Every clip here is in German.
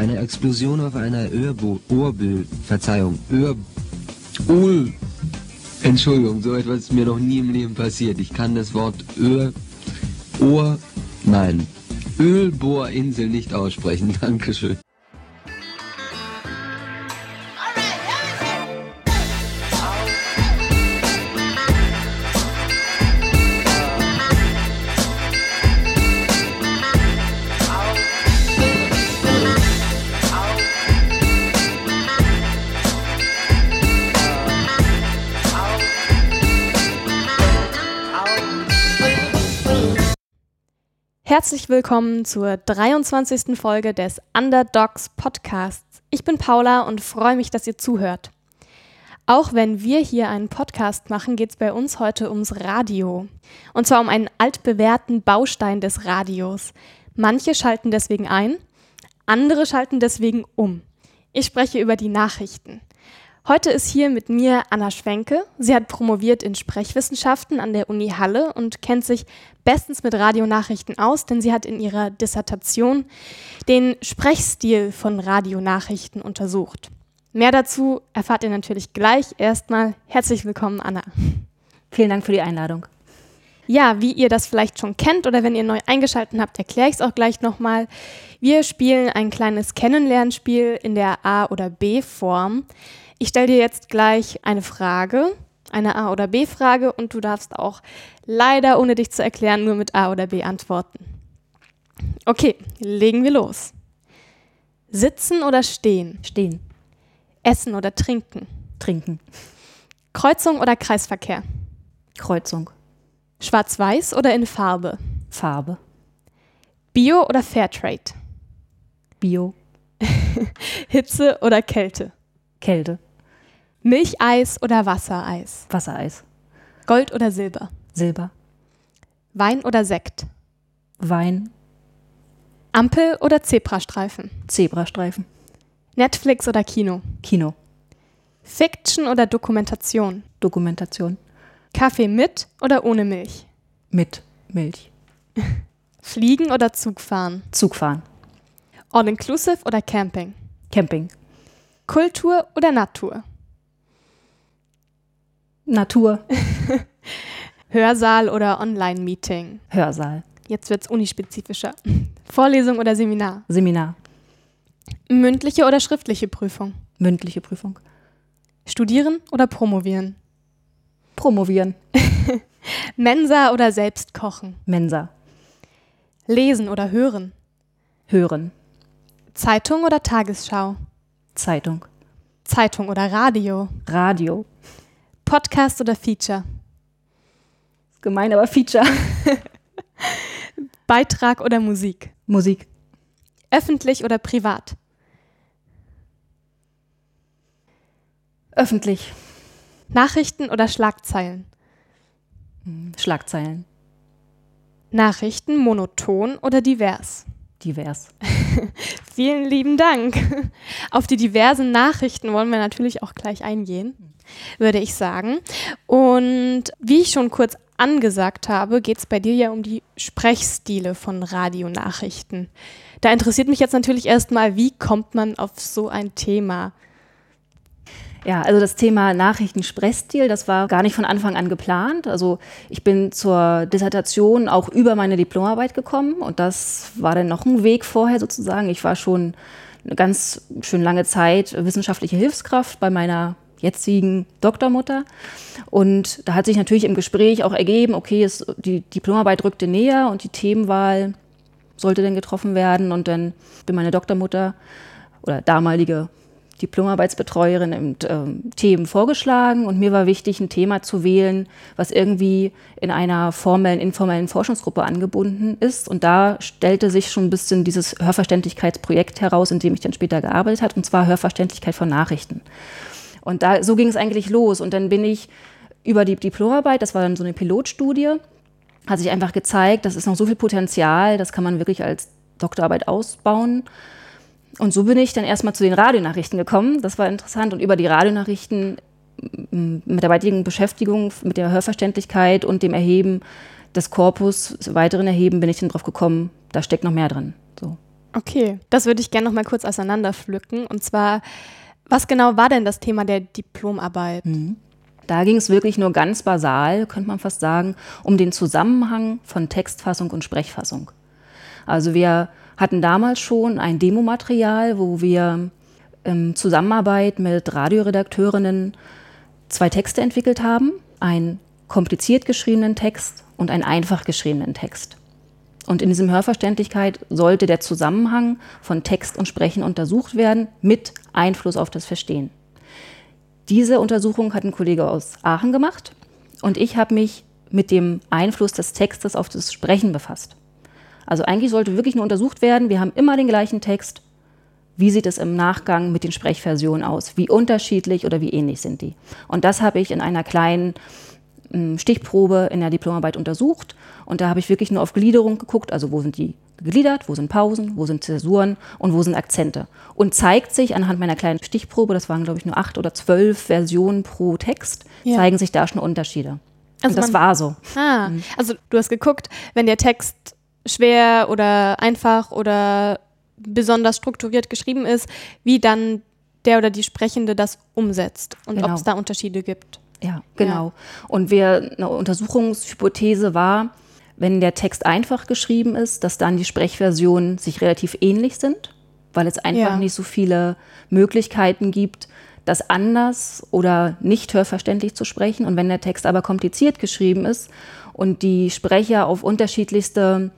Eine Explosion auf einer Öhrbo Ohrbüll, Verzeihung, Öhr... Ul. Entschuldigung, so etwas ist mir noch nie im Leben passiert. Ich kann das Wort Öhr... Ohr... Nein. Ölbohrinsel nicht aussprechen. Dankeschön. Herzlich willkommen zur 23. Folge des Underdogs Podcasts. Ich bin Paula und freue mich, dass ihr zuhört. Auch wenn wir hier einen Podcast machen, geht es bei uns heute ums Radio. Und zwar um einen altbewährten Baustein des Radios. Manche schalten deswegen ein, andere schalten deswegen um. Ich spreche über die Nachrichten. Heute ist hier mit mir Anna Schwenke. Sie hat promoviert in Sprechwissenschaften an der Uni Halle und kennt sich bestens mit Radionachrichten aus, denn sie hat in ihrer Dissertation den Sprechstil von Radionachrichten untersucht. Mehr dazu erfahrt ihr natürlich gleich. Erstmal herzlich willkommen, Anna. Vielen Dank für die Einladung. Ja, wie ihr das vielleicht schon kennt oder wenn ihr neu eingeschaltet habt, erkläre ich es auch gleich nochmal. Wir spielen ein kleines Kennenlernspiel in der A- oder B-Form. Ich stelle dir jetzt gleich eine Frage, eine A- oder B-Frage und du darfst auch leider, ohne dich zu erklären, nur mit A oder B antworten. Okay, legen wir los. Sitzen oder stehen? Stehen. Essen oder trinken? Trinken. Kreuzung oder Kreisverkehr? Kreuzung. Schwarz-Weiß oder in Farbe? Farbe. Bio oder Fairtrade? Bio. Hitze oder Kälte? Kälte. Milcheis oder Wassereis? Wassereis. Gold oder Silber? Silber. Wein oder Sekt? Wein. Ampel oder Zebrastreifen? Zebrastreifen. Netflix oder Kino? Kino. Fiction oder Dokumentation? Dokumentation. Kaffee mit oder ohne Milch? Mit Milch. Fliegen oder Zugfahren? Zugfahren. All-inclusive oder Camping? Camping. Kultur oder Natur? Natur. Hörsaal oder Online-Meeting? Hörsaal. Jetzt wird's unispezifischer. Vorlesung oder Seminar? Seminar. Mündliche oder schriftliche Prüfung? Mündliche Prüfung. Studieren oder promovieren? Promovieren. Mensa oder selbst kochen? Mensa. Lesen oder hören? Hören. Zeitung oder Tagesschau? Zeitung. Zeitung oder Radio? Radio. Podcast oder Feature? Gemein, aber Feature. Beitrag oder Musik? Musik. Öffentlich oder privat? Öffentlich. Nachrichten oder Schlagzeilen? Schlagzeilen. Nachrichten monoton oder divers? Divers. Vielen lieben Dank. Auf die diversen Nachrichten wollen wir natürlich auch gleich eingehen, würde ich sagen. Und wie ich schon kurz angesagt habe, geht es bei dir ja um die Sprechstile von Radionachrichten. Da interessiert mich jetzt natürlich erstmal, wie kommt man auf so ein Thema? Ja, also das Thema Nachrichtensprechstil, das war gar nicht von Anfang an geplant. Also ich bin zur Dissertation auch über meine Diplomarbeit gekommen und das war dann noch ein Weg vorher sozusagen. Ich war schon eine ganz schön lange Zeit wissenschaftliche Hilfskraft bei meiner jetzigen Doktormutter. Und da hat sich natürlich im Gespräch auch ergeben, okay, es, die Diplomarbeit rückte näher und die Themenwahl sollte dann getroffen werden. Und dann bin meine Doktormutter oder damalige Diplomarbeitsbetreuerin und ähm, Themen vorgeschlagen und mir war wichtig, ein Thema zu wählen, was irgendwie in einer formellen, informellen Forschungsgruppe angebunden ist. Und da stellte sich schon ein bisschen dieses Hörverständlichkeitsprojekt heraus, in dem ich dann später gearbeitet habe, und zwar Hörverständlichkeit von Nachrichten. Und da, so ging es eigentlich los. Und dann bin ich über die Diplomarbeit, das war dann so eine Pilotstudie, hat sich einfach gezeigt, das ist noch so viel Potenzial, das kann man wirklich als Doktorarbeit ausbauen. Und so bin ich dann erstmal zu den Radionachrichten gekommen. Das war interessant. Und über die Radionachrichten mit der weiteren Beschäftigung mit der Hörverständlichkeit und dem Erheben des Korpus, weiteren Erheben, bin ich dann drauf gekommen, da steckt noch mehr drin. So. Okay, das würde ich gerne noch mal kurz auseinanderpflücken. Und zwar, was genau war denn das Thema der Diplomarbeit? Mhm. Da ging es wirklich nur ganz basal, könnte man fast sagen, um den Zusammenhang von Textfassung und Sprechfassung. Also wir hatten damals schon ein Demomaterial, wo wir in Zusammenarbeit mit Radioredakteurinnen zwei Texte entwickelt haben, einen kompliziert geschriebenen Text und einen einfach geschriebenen Text. Und in diesem Hörverständlichkeit sollte der Zusammenhang von Text und Sprechen untersucht werden mit Einfluss auf das Verstehen. Diese Untersuchung hat ein Kollege aus Aachen gemacht und ich habe mich mit dem Einfluss des Textes auf das Sprechen befasst. Also eigentlich sollte wirklich nur untersucht werden, wir haben immer den gleichen Text. Wie sieht es im Nachgang mit den Sprechversionen aus? Wie unterschiedlich oder wie ähnlich sind die? Und das habe ich in einer kleinen hm, Stichprobe in der Diplomarbeit untersucht. Und da habe ich wirklich nur auf Gliederung geguckt, also wo sind die gegliedert, wo sind Pausen, wo sind Zäsuren und wo sind Akzente. Und zeigt sich anhand meiner kleinen Stichprobe, das waren glaube ich nur acht oder zwölf Versionen pro Text, ja. zeigen sich da schon Unterschiede. Also und das war so. Ah, mhm. also du hast geguckt, wenn der Text schwer oder einfach oder besonders strukturiert geschrieben ist, wie dann der oder die Sprechende das umsetzt und genau. ob es da Unterschiede gibt. Ja, genau. Ja. Und wir, eine Untersuchungshypothese war, wenn der Text einfach geschrieben ist, dass dann die Sprechversionen sich relativ ähnlich sind, weil es einfach ja. nicht so viele Möglichkeiten gibt, das anders oder nicht hörverständlich zu sprechen. Und wenn der Text aber kompliziert geschrieben ist und die Sprecher auf unterschiedlichste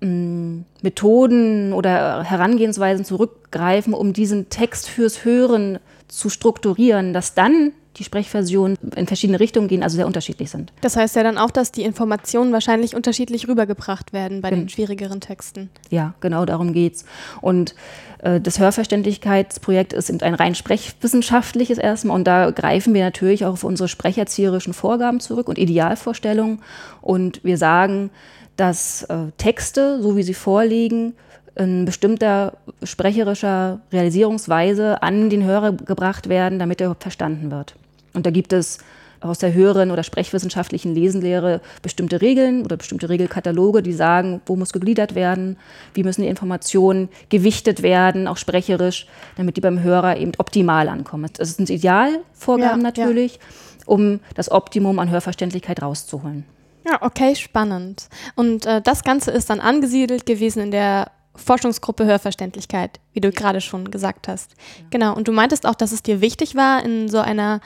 Methoden oder Herangehensweisen zurückgreifen, um diesen Text fürs Hören zu strukturieren, dass dann die Sprechversionen in verschiedene Richtungen gehen, also sehr unterschiedlich sind. Das heißt ja dann auch, dass die Informationen wahrscheinlich unterschiedlich rübergebracht werden bei mhm. den schwierigeren Texten. Ja, genau darum geht's. Und äh, das Hörverständlichkeitsprojekt ist ein rein sprechwissenschaftliches erstmal und da greifen wir natürlich auch auf unsere sprecherzieherischen Vorgaben zurück und Idealvorstellungen und wir sagen, dass äh, Texte, so wie sie vorliegen, in bestimmter sprecherischer Realisierungsweise an den Hörer gebracht werden, damit er überhaupt verstanden wird. Und da gibt es aus der höheren oder sprechwissenschaftlichen Lesenlehre bestimmte Regeln oder bestimmte Regelkataloge, die sagen, wo muss gegliedert werden, wie müssen die Informationen gewichtet werden, auch sprecherisch, damit die beim Hörer eben optimal ankommen. Das sind Idealvorgaben ja, natürlich, ja. um das Optimum an Hörverständlichkeit rauszuholen. Ja, okay, spannend. Und äh, das Ganze ist dann angesiedelt gewesen in der Forschungsgruppe Hörverständlichkeit, wie du gerade schon gesagt hast. Genau. Und du meintest auch, dass es dir wichtig war, in so einer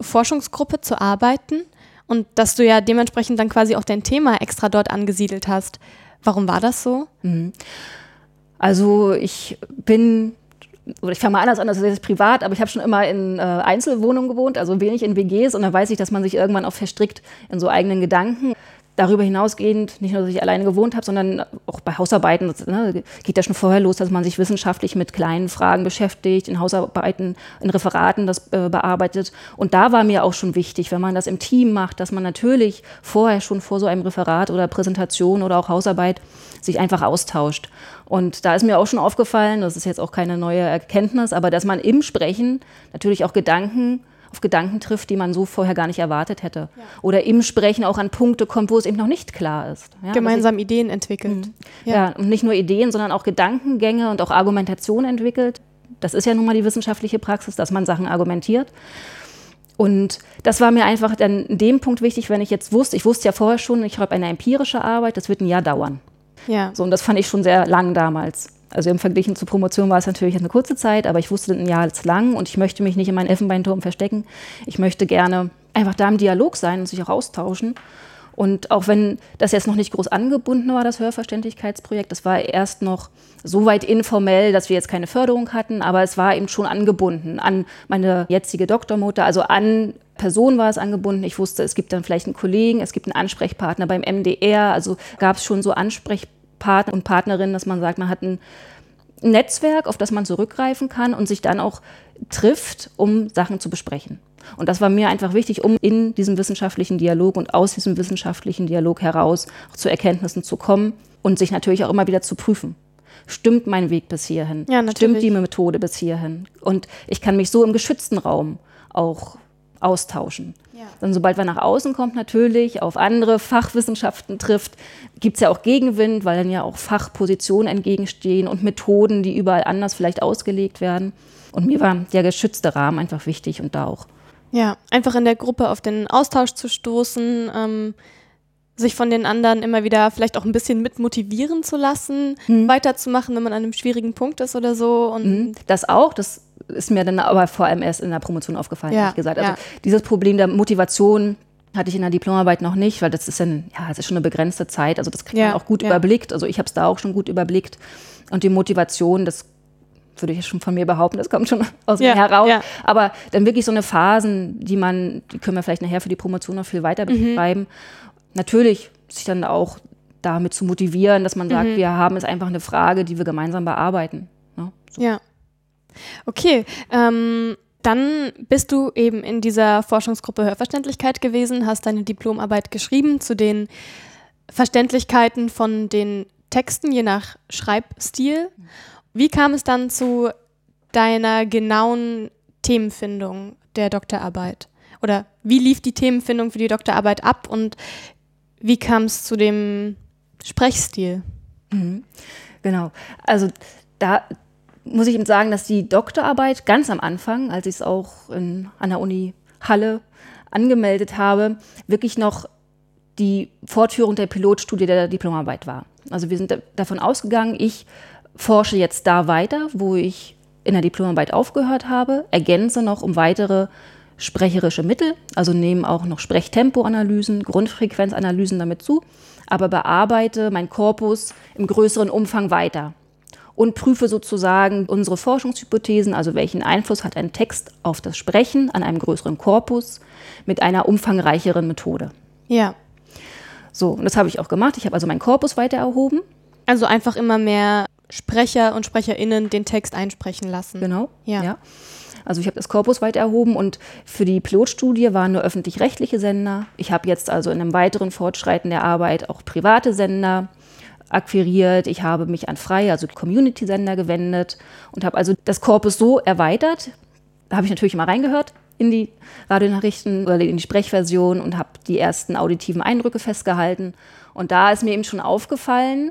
Forschungsgruppe zu arbeiten und dass du ja dementsprechend dann quasi auch dein Thema extra dort angesiedelt hast. Warum war das so? Mhm. Also ich bin oder ich fange mal anders an, das ist jetzt privat, aber ich habe schon immer in äh, Einzelwohnungen gewohnt, also wenig in WGs und dann weiß ich, dass man sich irgendwann auch verstrickt in so eigenen Gedanken darüber hinausgehend, nicht nur, dass ich alleine gewohnt habe, sondern auch bei Hausarbeiten, ne, geht ja schon vorher los, dass man sich wissenschaftlich mit kleinen Fragen beschäftigt, in Hausarbeiten, in Referaten das äh, bearbeitet. Und da war mir auch schon wichtig, wenn man das im Team macht, dass man natürlich vorher schon vor so einem Referat oder Präsentation oder auch Hausarbeit sich einfach austauscht. Und da ist mir auch schon aufgefallen, das ist jetzt auch keine neue Erkenntnis, aber dass man im Sprechen natürlich auch Gedanken auf Gedanken trifft, die man so vorher gar nicht erwartet hätte. Ja. Oder im Sprechen auch an Punkte kommt, wo es eben noch nicht klar ist. Ja, Gemeinsam ich, Ideen entwickelt. Mhm. Ja. ja, und nicht nur Ideen, sondern auch Gedankengänge und auch Argumentation entwickelt. Das ist ja nun mal die wissenschaftliche Praxis, dass man Sachen argumentiert. Und das war mir einfach dann in dem Punkt wichtig, wenn ich jetzt wusste, ich wusste ja vorher schon, ich habe eine empirische Arbeit, das wird ein Jahr dauern. Ja. So, und das fand ich schon sehr lang damals. Also im Vergleich zur Promotion war es natürlich eine kurze Zeit, aber ich wusste ein Jahr ist lang und ich möchte mich nicht in meinen Elfenbeinturm verstecken. Ich möchte gerne einfach da im Dialog sein und sich auch austauschen. Und auch wenn das jetzt noch nicht groß angebunden war, das Hörverständlichkeitsprojekt, das war erst noch so weit informell, dass wir jetzt keine Förderung hatten, aber es war eben schon angebunden an meine jetzige Doktormutter, also an Personen war es angebunden. Ich wusste, es gibt dann vielleicht einen Kollegen, es gibt einen Ansprechpartner beim MDR, also gab es schon so Ansprechpartner Partner und Partnerinnen, dass man sagt, man hat ein Netzwerk, auf das man zurückgreifen kann und sich dann auch trifft, um Sachen zu besprechen. Und das war mir einfach wichtig, um in diesem wissenschaftlichen Dialog und aus diesem wissenschaftlichen Dialog heraus zu Erkenntnissen zu kommen und sich natürlich auch immer wieder zu prüfen. Stimmt mein Weg bis hierhin? Ja, Stimmt die Methode bis hierhin? Und ich kann mich so im geschützten Raum auch austauschen. Ja. Dann, sobald man nach außen kommt, natürlich auf andere Fachwissenschaften trifft, gibt es ja auch Gegenwind, weil dann ja auch Fachpositionen entgegenstehen und Methoden, die überall anders vielleicht ausgelegt werden. Und mir war der geschützte Rahmen einfach wichtig und da auch. Ja, einfach in der Gruppe auf den Austausch zu stoßen, ähm, sich von den anderen immer wieder vielleicht auch ein bisschen mit motivieren zu lassen, hm. weiterzumachen, wenn man an einem schwierigen Punkt ist oder so. Und hm. Das auch, das ist mir dann aber vor allem erst in der Promotion aufgefallen, ja, ehrlich gesagt. Also ja. dieses Problem der Motivation hatte ich in der Diplomarbeit noch nicht, weil das ist dann, ja, das ist schon eine begrenzte Zeit. Also das kriegt ja, man auch gut überblickt. Also ich habe es da auch schon gut überblickt. Und die Motivation, das würde ich schon von mir behaupten, das kommt schon aus mir heraus. Aber dann wirklich so eine Phasen, die man, die können wir vielleicht nachher für die Promotion noch viel weiter mhm. beschreiben. Mhm. Natürlich sich dann auch damit zu motivieren, dass man sagt, mhm. wir haben es einfach eine Frage, die wir gemeinsam bearbeiten. Ne? So. Ja. Okay, ähm, dann bist du eben in dieser Forschungsgruppe Hörverständlichkeit gewesen, hast deine Diplomarbeit geschrieben zu den Verständlichkeiten von den Texten je nach Schreibstil. Wie kam es dann zu deiner genauen Themenfindung der Doktorarbeit? Oder wie lief die Themenfindung für die Doktorarbeit ab und wie kam es zu dem Sprechstil? Mhm. Genau. Also da, muss ich eben sagen, dass die Doktorarbeit ganz am Anfang, als ich es auch in, an der Uni Halle angemeldet habe, wirklich noch die Fortführung der Pilotstudie der Diplomarbeit war. Also wir sind davon ausgegangen, ich forsche jetzt da weiter, wo ich in der Diplomarbeit aufgehört habe, ergänze noch um weitere sprecherische Mittel, also nehme auch noch Sprechtempoanalysen, Grundfrequenzanalysen damit zu, aber bearbeite mein Korpus im größeren Umfang weiter und prüfe sozusagen unsere Forschungshypothesen, also welchen Einfluss hat ein Text auf das Sprechen an einem größeren Korpus mit einer umfangreicheren Methode. Ja. So, und das habe ich auch gemacht. Ich habe also meinen Korpus weiter erhoben. Also einfach immer mehr Sprecher und SprecherInnen den Text einsprechen lassen. Genau. Ja. ja. Also ich habe das Korpus weiter erhoben und für die Pilotstudie waren nur öffentlich-rechtliche Sender. Ich habe jetzt also in einem weiteren Fortschreiten der Arbeit auch private Sender akquiriert, ich habe mich an freie, also Community-Sender gewendet und habe also das Korpus so erweitert. Da habe ich natürlich immer reingehört in die Radionachrichten oder in die Sprechversion und habe die ersten auditiven Eindrücke festgehalten. Und da ist mir eben schon aufgefallen,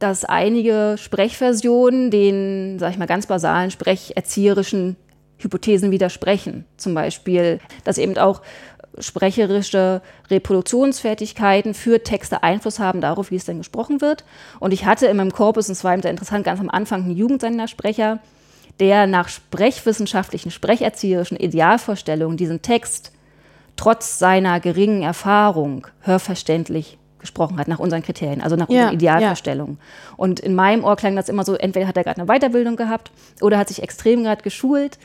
dass einige Sprechversionen den, sag ich mal, ganz basalen sprecherzieherischen Hypothesen widersprechen. Zum Beispiel, dass eben auch sprecherische Reproduktionsfertigkeiten für Texte Einfluss haben darauf, wie es denn gesprochen wird. Und ich hatte in meinem Korpus, und zwar sehr interessant, ganz am Anfang einen Jugendsendersprecher, der nach sprechwissenschaftlichen, sprecherzieherischen Idealvorstellungen diesen Text trotz seiner geringen Erfahrung hörverständlich gesprochen hat, nach unseren Kriterien, also nach ja, unseren Idealvorstellungen. Ja. Und in meinem Ohr klang das immer so, entweder hat er gerade eine Weiterbildung gehabt oder hat sich extrem gerade geschult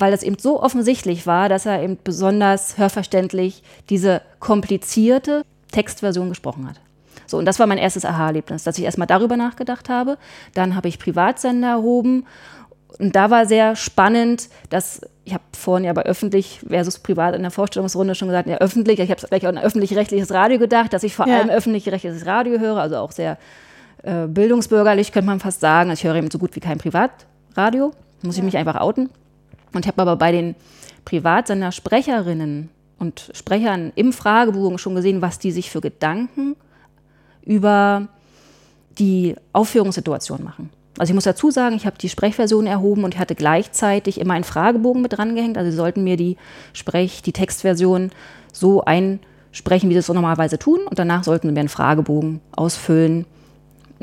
weil das eben so offensichtlich war, dass er eben besonders hörverständlich diese komplizierte Textversion gesprochen hat. So, und das war mein erstes Aha-Erlebnis, dass ich erstmal darüber nachgedacht habe. Dann habe ich Privatsender erhoben. Und da war sehr spannend, dass, ich habe vorhin ja bei öffentlich versus privat in der Vorstellungsrunde schon gesagt, ja, öffentlich, ich habe gleich auch an öffentlich-rechtliches Radio gedacht, dass ich vor ja. allem öffentlich-rechtliches Radio höre, also auch sehr äh, bildungsbürgerlich, könnte man fast sagen. Ich höre eben so gut wie kein Privatradio, muss ja. ich mich einfach outen. Und ich habe aber bei den Privatsender-Sprecherinnen und Sprechern im Fragebogen schon gesehen, was die sich für Gedanken über die Aufführungssituation machen. Also ich muss dazu sagen, ich habe die Sprechversion erhoben und ich hatte gleichzeitig immer einen Fragebogen mit dran gehängt. Also sie sollten mir die Sprech-, die Textversion so einsprechen, wie sie es so normalerweise tun. Und danach sollten sie mir einen Fragebogen ausfüllen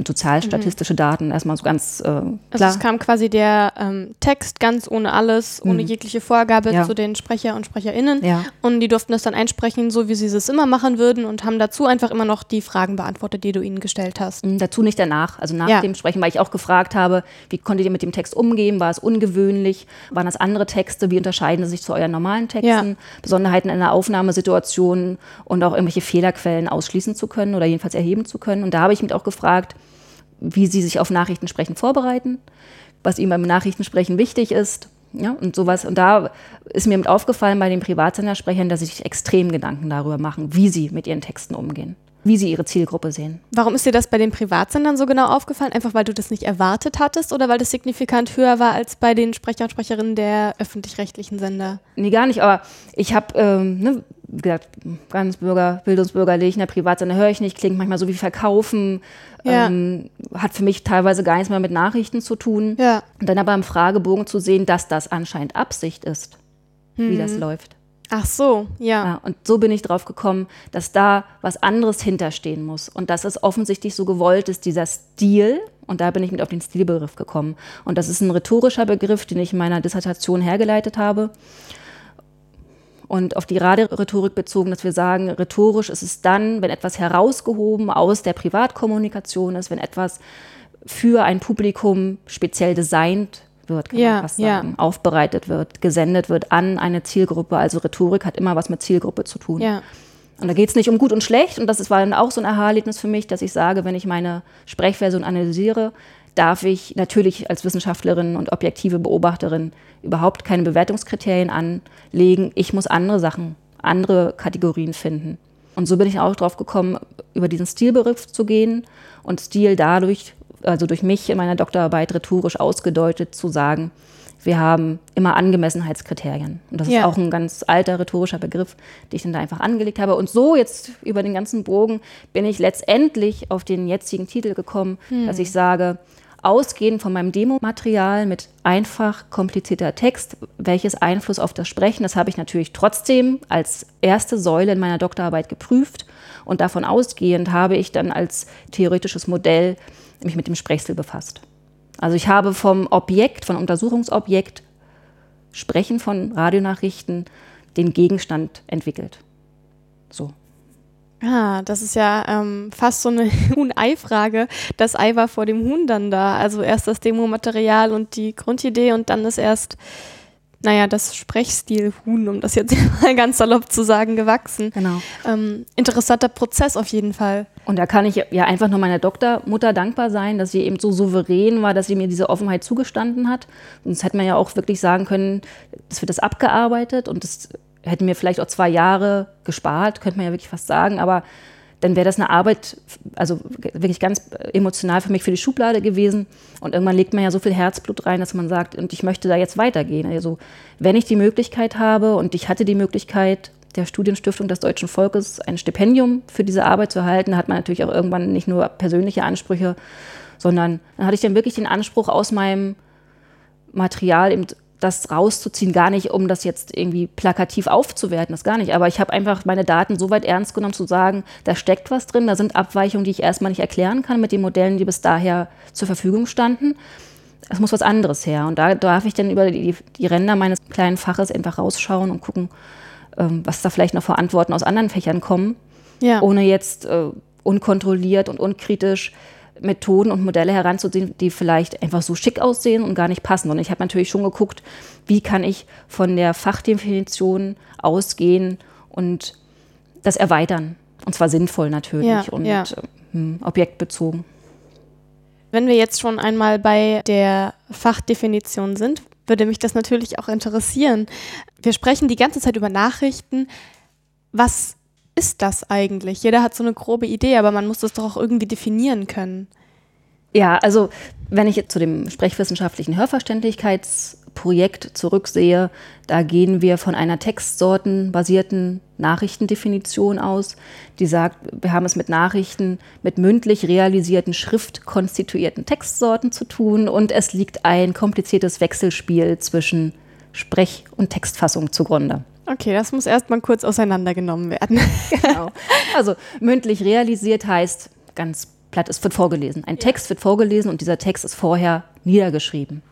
sozialstatistische mhm. Daten erstmal so ganz äh, klar. Also es kam quasi der ähm, Text ganz ohne alles, ohne mhm. jegliche Vorgabe ja. zu den Sprecher und SprecherInnen. Ja. Und die durften das dann einsprechen, so wie sie es immer machen würden und haben dazu einfach immer noch die Fragen beantwortet, die du ihnen gestellt hast. Mhm, dazu nicht danach, also nach ja. dem Sprechen, weil ich auch gefragt habe, wie konntet ihr mit dem Text umgehen? War es ungewöhnlich? Waren das andere Texte? Wie unterscheiden sie sich zu euren normalen Texten? Besonderheiten in der Aufnahmesituation und auch irgendwelche Fehlerquellen ausschließen zu können oder jedenfalls erheben zu können. Und da habe ich mich auch gefragt, wie sie sich auf Nachrichtensprechen vorbereiten, was ihnen beim Nachrichtensprechen wichtig ist. Ja, und sowas. Und da ist mir mit aufgefallen bei den Privatsendersprechern, dass sie sich extrem Gedanken darüber machen, wie sie mit ihren Texten umgehen. wie sie ihre Zielgruppe sehen. Warum ist dir das bei den Privatsendern so genau aufgefallen? Einfach weil du das nicht erwartet hattest oder weil das signifikant höher war als bei den Sprecher und Sprecherinnen der öffentlich-rechtlichen Sender? Nee, gar nicht, aber ich habe, ähm, ne, gesagt, ganz Bürger, bildungsbürgerlich, in der Privatsender höre ich nicht, klingt manchmal so wie Verkaufen, ja. ähm, hat für mich teilweise gar nichts mehr mit Nachrichten zu tun. Ja. Und dann aber im Fragebogen zu sehen, dass das anscheinend Absicht ist, hm. wie das mhm. läuft. Ach so, ja. ja. Und so bin ich drauf gekommen, dass da was anderes hinterstehen muss und dass es offensichtlich so gewollt ist, dieser Stil. Und da bin ich mit auf den Stilbegriff gekommen. Und das ist ein rhetorischer Begriff, den ich in meiner Dissertation hergeleitet habe. Und auf die Radiorhetorik bezogen, dass wir sagen, rhetorisch ist es dann, wenn etwas herausgehoben aus der Privatkommunikation ist, wenn etwas für ein Publikum speziell designt wird, kann ja, man fast sagen, ja. aufbereitet wird, gesendet wird an eine Zielgruppe. Also Rhetorik hat immer was mit Zielgruppe zu tun. Ja. Und da geht es nicht um gut und schlecht. Und das war dann auch so ein Aha-Erlebnis für mich, dass ich sage, wenn ich meine Sprechversion analysiere, darf ich natürlich als Wissenschaftlerin und objektive Beobachterin überhaupt keine Bewertungskriterien anlegen. Ich muss andere Sachen, andere Kategorien finden. Und so bin ich auch drauf gekommen, über diesen Stilbegriff zu gehen und Stil dadurch also durch mich in meiner Doktorarbeit rhetorisch ausgedeutet, zu sagen, wir haben immer Angemessenheitskriterien. Und das ja. ist auch ein ganz alter rhetorischer Begriff, den ich dann da einfach angelegt habe. Und so jetzt über den ganzen Bogen bin ich letztendlich auf den jetzigen Titel gekommen, hm. dass ich sage, ausgehend von meinem Demomaterial mit einfach komplizierter Text, welches Einfluss auf das Sprechen, das habe ich natürlich trotzdem als erste Säule in meiner Doktorarbeit geprüft. Und davon ausgehend habe ich dann als theoretisches Modell mich mit dem Sprechstil befasst. Also ich habe vom Objekt, vom Untersuchungsobjekt, Sprechen von Radionachrichten, den Gegenstand entwickelt. So. Ah, das ist ja ähm, fast so eine Huhn-Ei-Frage. Das Ei war vor dem Huhn dann da. Also erst das Demomaterial und die Grundidee und dann ist erst naja, das Sprechstil-Huhn, um das jetzt mal ganz salopp zu sagen, gewachsen. Genau. Ähm, interessanter Prozess auf jeden Fall. Und da kann ich ja einfach nur meiner Doktormutter dankbar sein, dass sie eben so souverän war, dass sie mir diese Offenheit zugestanden hat. Sonst hätte man ja auch wirklich sagen können, es wird das abgearbeitet und das hätten mir vielleicht auch zwei Jahre gespart, könnte man ja wirklich fast sagen. Aber dann wäre das eine Arbeit, also wirklich ganz emotional für mich für die Schublade gewesen. Und irgendwann legt man ja so viel Herzblut rein, dass man sagt, und ich möchte da jetzt weitergehen. Also wenn ich die Möglichkeit habe und ich hatte die Möglichkeit, der Studienstiftung des deutschen Volkes ein Stipendium für diese Arbeit zu erhalten, hat man natürlich auch irgendwann nicht nur persönliche Ansprüche, sondern dann hatte ich dann wirklich den Anspruch aus meinem Material eben das rauszuziehen, gar nicht, um das jetzt irgendwie plakativ aufzuwerten, das gar nicht. Aber ich habe einfach meine Daten so weit ernst genommen, zu sagen, da steckt was drin, da sind Abweichungen, die ich erstmal nicht erklären kann mit den Modellen, die bis daher zur Verfügung standen. Es muss was anderes her. Und da darf ich dann über die, die Ränder meines kleinen Faches einfach rausschauen und gucken, ähm, was da vielleicht noch für Antworten aus anderen Fächern kommen, ja. ohne jetzt äh, unkontrolliert und unkritisch Methoden und Modelle heranzuziehen, die vielleicht einfach so schick aussehen und gar nicht passen. Und ich habe natürlich schon geguckt, wie kann ich von der Fachdefinition ausgehen und das erweitern. Und zwar sinnvoll natürlich ja, und ja. äh, objektbezogen. Wenn wir jetzt schon einmal bei der Fachdefinition sind, würde mich das natürlich auch interessieren. Wir sprechen die ganze Zeit über Nachrichten. Was ist das eigentlich? Jeder hat so eine grobe Idee, aber man muss das doch auch irgendwie definieren können. Ja, also wenn ich jetzt zu dem sprechwissenschaftlichen Hörverständlichkeitsprojekt zurücksehe, da gehen wir von einer textsortenbasierten Nachrichtendefinition aus, die sagt, wir haben es mit Nachrichten mit mündlich realisierten, schriftkonstituierten Textsorten zu tun und es liegt ein kompliziertes Wechselspiel zwischen Sprech- und Textfassung zugrunde. Okay, das muss erstmal kurz auseinandergenommen werden. genau. Also mündlich realisiert heißt ganz platt, es wird vorgelesen. Ein ja. Text wird vorgelesen und dieser Text ist vorher niedergeschrieben.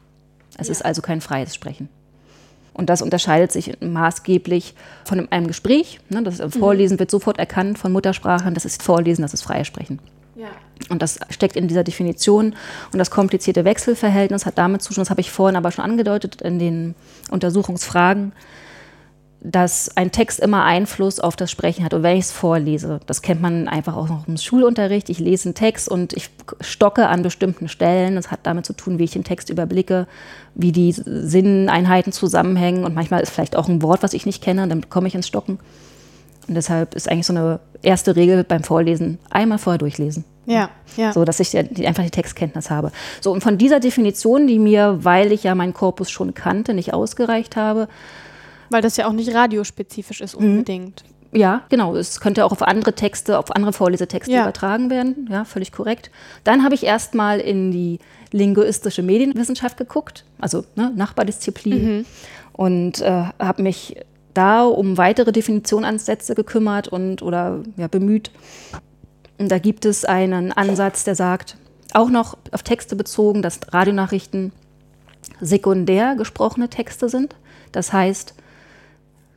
Es ja. ist also kein freies Sprechen. Und das unterscheidet sich maßgeblich von einem Gespräch. Ne, das Vorlesen mhm. wird sofort erkannt von Muttersprachlern, das ist Vorlesen, das ist freies Sprechen. Ja. Und das steckt in dieser Definition. Und das komplizierte Wechselverhältnis hat damit zu tun, das habe ich vorhin aber schon angedeutet in den Untersuchungsfragen, dass ein Text immer Einfluss auf das Sprechen hat. Und wenn ich es vorlese, das kennt man einfach auch noch im Schulunterricht, ich lese einen Text und ich stocke an bestimmten Stellen. Das hat damit zu tun, wie ich den Text überblicke, wie die Sinneinheiten zusammenhängen. Und manchmal ist vielleicht auch ein Wort, was ich nicht kenne, dann komme ich ins Stocken. Und deshalb ist eigentlich so eine erste Regel beim Vorlesen einmal vorher durchlesen. Ja, ja. So, dass ich einfach die Textkenntnis habe. So, und von dieser Definition, die mir, weil ich ja meinen Korpus schon kannte, nicht ausgereicht habe. Weil das ja auch nicht radiospezifisch ist Mhm. unbedingt. Ja, genau. Es könnte auch auf andere Texte, auf andere Vorlesetexte Ja. übertragen werden. Ja, völlig korrekt. Dann habe ich erstmal in die linguistische Medienwissenschaft geguckt, also ne, Nachbardisziplin, und äh, habe mich da um weitere Definitionsansätze gekümmert und oder ja, bemüht. Und da gibt es einen Ansatz, der sagt, auch noch auf Texte bezogen, dass Radionachrichten sekundär gesprochene Texte sind. Das heißt,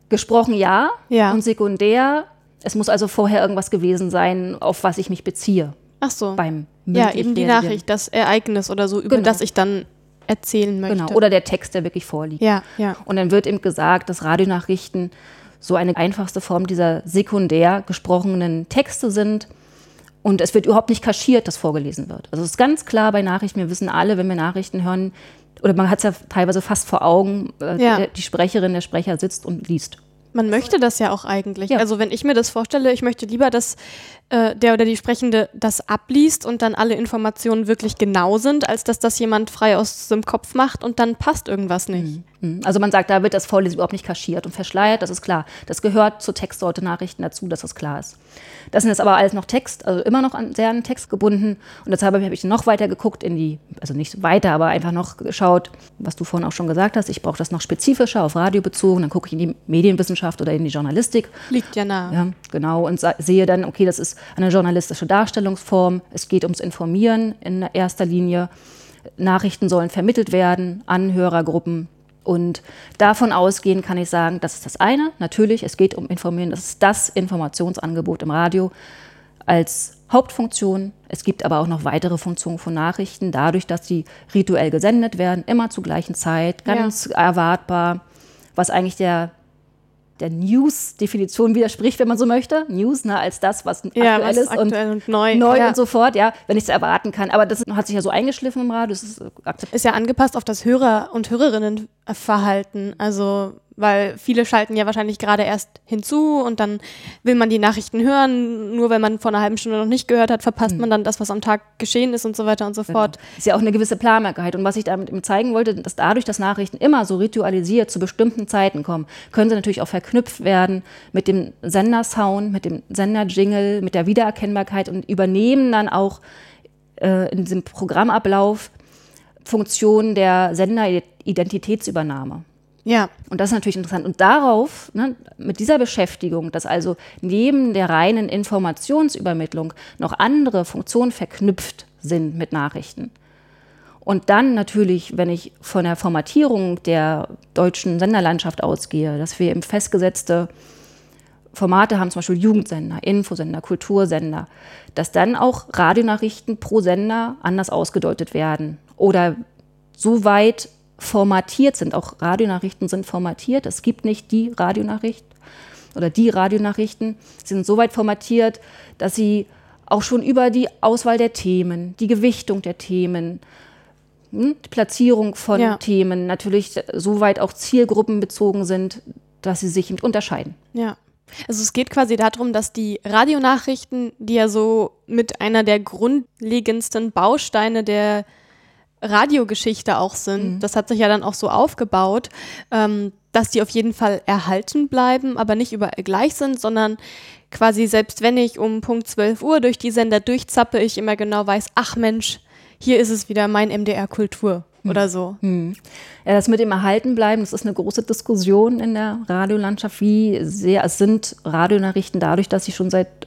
gesprochen ja, Ja. und sekundär, es muss also vorher irgendwas gewesen sein, auf was ich mich beziehe Ach so. beim ja, eben die. Nachricht, das Ereignis oder so, über Genau. das ich dann erzählen möchte. Genau, oder der Text, der wirklich vorliegt. ja, ja. Und dann wird eben gesagt, dass Radionachrichten so eine einfachste Form dieser sekundär gesprochenen Texte sind. Und es wird überhaupt nicht kaschiert, dass vorgelesen wird. Also es ist ganz klar bei Nachrichten, wir wissen alle, wenn wir Nachrichten hören, oder man hat es ja teilweise fast vor Augen, äh, Ja. die Sprecherin, der Sprecher sitzt und liest. Man möchte das ja auch eigentlich. Ja. Also wenn ich mir das vorstelle, ich möchte lieber, dass äh, der oder die Sprechende das abliest und dann alle Informationen wirklich genau sind, als dass das jemand frei aus dem Kopf macht und dann passt irgendwas nicht. Mhm. Also man sagt, da wird das Vorlesen überhaupt nicht kaschiert und verschleiert, das ist klar. Das gehört zur Textsorte Nachrichten dazu, dass das klar ist. Das sind jetzt aber alles noch Text, also immer noch an, sehr an Text gebunden. Und deshalb habe ich noch weiter geguckt in die, also nicht weiter, aber einfach noch geschaut, was du vorhin auch schon gesagt hast. Ich brauche das noch spezifischer, auf Radio bezogen. Dann gucke ich in die Medienwissenschaft oder in die Journalistik. Liegt ja nah. Ja, genau. Und sehe dann, okay, das ist eine journalistische Darstellungsform. Es geht ums Informieren in erster Linie. Nachrichten sollen vermittelt werden an Hörergruppen. Und davon ausgehend kann ich sagen, das ist das eine. Natürlich, es geht um Informieren. Das ist das Informationsangebot im Radio als Hauptfunktion. Es gibt aber auch noch weitere Funktionen von Nachrichten, dadurch, dass sie rituell gesendet werden, immer zur gleichen Zeit, ganz erwartbar, was eigentlich der, der News-Definition widerspricht, wenn man so möchte. News, ne, als das, was Ja, aktuell was ist aktuell und neu. neu ja. und so fort, ja, wenn ich es erwarten kann. Aber das hat sich ja so eingeschliffen im Radio, das ist äh. Ist ja angepasst auf das Hörer- und Hörerinnenverhalten. Also, weil viele schalten ja wahrscheinlich gerade erst hinzu und dann will man die Nachrichten hören. Nur wenn man vor einer halben Stunde noch nicht gehört hat, verpasst Hm. man dann das, was am Tag geschehen ist und so weiter und so fort. Ist ja auch eine gewisse Planbarkeit. Und was ich damit eben zeigen wollte, dass dadurch, dass Nachrichten immer so ritualisiert zu bestimmten Zeiten kommen, können sie natürlich auch verknüpft werden mit dem Sendersound, mit dem Senderjingle, mit der Wiedererkennbarkeit und übernehmen dann auch äh, in diesem Programmablauf Funktionen der Senderidentitätsübernahme. Ja, Und das ist natürlich interessant. Und darauf, ne, mit dieser Beschäftigung, dass also neben der reinen Informationsübermittlung noch andere Funktionen verknüpft sind mit Nachrichten. Und dann natürlich, wenn ich von der Formatierung der deutschen Senderlandschaft ausgehe, dass wir eben festgesetzte Formate haben, zum Beispiel Jugendsender, Infosender, Kultursender, dass dann auch Radionachrichten pro Sender anders ausgedeutet werden oder so weit formatiert sind. Auch Radionachrichten sind formatiert. Es gibt nicht die Radionachricht oder die Radionachrichten. Sie sind so weit formatiert, dass sie auch schon über die Auswahl der Themen, die Gewichtung der Themen, hm, die Platzierung von Ja. Themen natürlich so weit auch zielgruppenbezogen sind, dass sie sich unterscheiden. ja. Also es geht quasi darum, dass die Radionachrichten, die ja so mit einer der grundlegendsten Bausteine der Radiogeschichte auch sind, das hat sich ja dann auch so aufgebaut, ähm, dass die auf jeden Fall erhalten bleiben, aber nicht überall gleich sind, sondern quasi selbst wenn ich um Punkt 12 Uhr durch die Sender durchzappe, ich immer genau weiß, ach Mensch, hier ist es wieder mein MDR Kultur oder so. Ja, das mit dem Erhaltenbleiben, das ist eine große Diskussion in der Radiolandschaft. Wie sehr es sind Radionachrichten dadurch, dass sie schon seit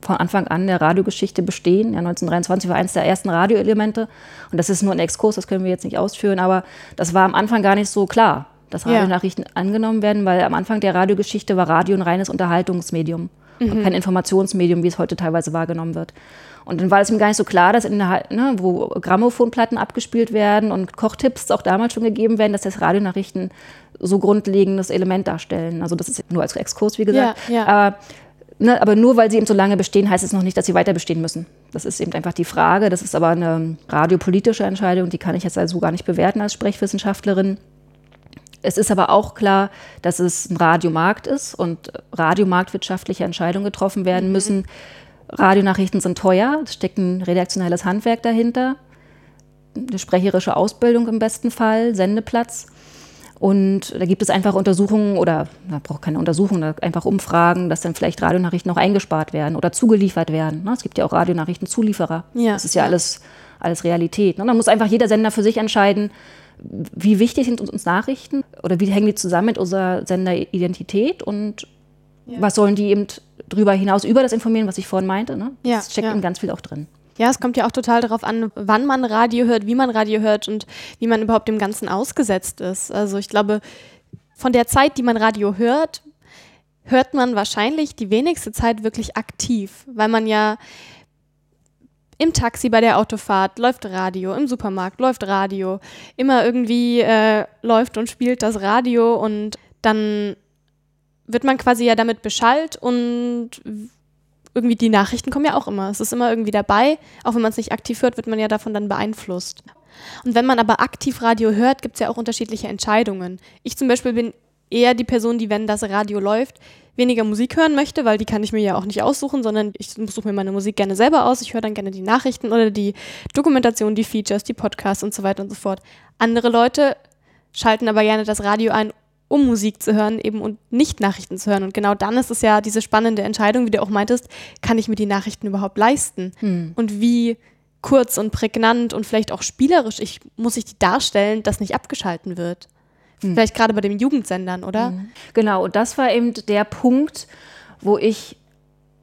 von Anfang an der Radiogeschichte bestehen. Ja, 1923 war eines der ersten Radioelemente. Und das ist nur ein Exkurs, das können wir jetzt nicht ausführen, aber das war am Anfang gar nicht so klar, dass Ja. Radionachrichten angenommen werden, weil am Anfang der Radiogeschichte war Radio ein reines Unterhaltungsmedium und kein Informationsmedium, wie es heute teilweise wahrgenommen wird. Und dann war es ihm gar nicht so klar, dass in der, ne, wo Grammophonplatten abgespielt werden und Kochtipps auch damals schon gegeben werden, dass das Radionachrichten so grundlegendes Element darstellen. Also das ist nur als Exkurs, wie gesagt. Ja, ja. Aber, ne, aber nur weil sie eben so lange bestehen, heißt es noch nicht, dass sie weiter bestehen müssen. Das ist eben einfach die Frage. Das ist aber eine radiopolitische Entscheidung, die kann ich jetzt also gar nicht bewerten als Sprechwissenschaftlerin. Es ist aber auch klar, dass es ein Radiomarkt ist und radiomarktwirtschaftliche Entscheidungen getroffen werden mhm. müssen. Radionachrichten sind teuer, es steckt ein redaktionelles Handwerk dahinter, eine sprecherische Ausbildung im besten Fall, Sendeplatz. Und da gibt es einfach Untersuchungen oder man braucht keine Untersuchungen, einfach Umfragen, dass dann vielleicht Radionachrichten noch eingespart werden oder zugeliefert werden. Ne? Es gibt ja auch Radionachrichtenzulieferer. Ja. Das ist ja, alles, alles Realität. Ne? Dann muss einfach jeder Sender für sich entscheiden, wie wichtig sind uns Nachrichten oder wie hängen die zusammen mit unserer Senderidentität und ja. was sollen die eben darüber hinaus, über das Informieren, was ich vorhin meinte. Ne? Das ja, steckt eben ganz viel auch drin. Ja, es kommt ja auch total darauf an, wann man Radio hört, wie man Radio hört und wie man überhaupt dem Ganzen ausgesetzt ist. Also ich glaube, von der Zeit, die man Radio hört, hört man wahrscheinlich die wenigste Zeit wirklich aktiv, weil man ja im Taxi bei der Autofahrt läuft Radio, im Supermarkt läuft Radio, immer irgendwie äh, läuft und spielt das Radio und dann wird man quasi ja damit beschallt und irgendwie die Nachrichten kommen ja auch immer. Es ist immer irgendwie dabei. Auch wenn man es nicht aktiv hört, wird man ja davon dann beeinflusst. Und wenn man aber aktiv Radio hört, gibt es ja auch unterschiedliche Entscheidungen. Ich zum Beispiel bin eher die Person, die, wenn das Radio läuft, weniger Musik hören möchte, weil die kann ich mir ja auch nicht aussuchen, sondern ich suche mir meine Musik gerne selber aus. Ich höre dann gerne die Nachrichten oder die Dokumentation, die Features, die Podcasts und so weiter und so fort. Andere Leute schalten aber gerne das Radio ein, um Musik zu hören eben und nicht Nachrichten zu hören. Und genau dann ist es ja diese spannende Entscheidung, wie du auch meintest, kann ich mir die Nachrichten überhaupt leisten? Hm. Und wie kurz und prägnant und vielleicht auch spielerisch ich, muss ich die darstellen, dass nicht abgeschalten wird? Hm. Vielleicht gerade bei den Jugendsendern, oder? Hm. Genau, und das war eben der Punkt, wo ich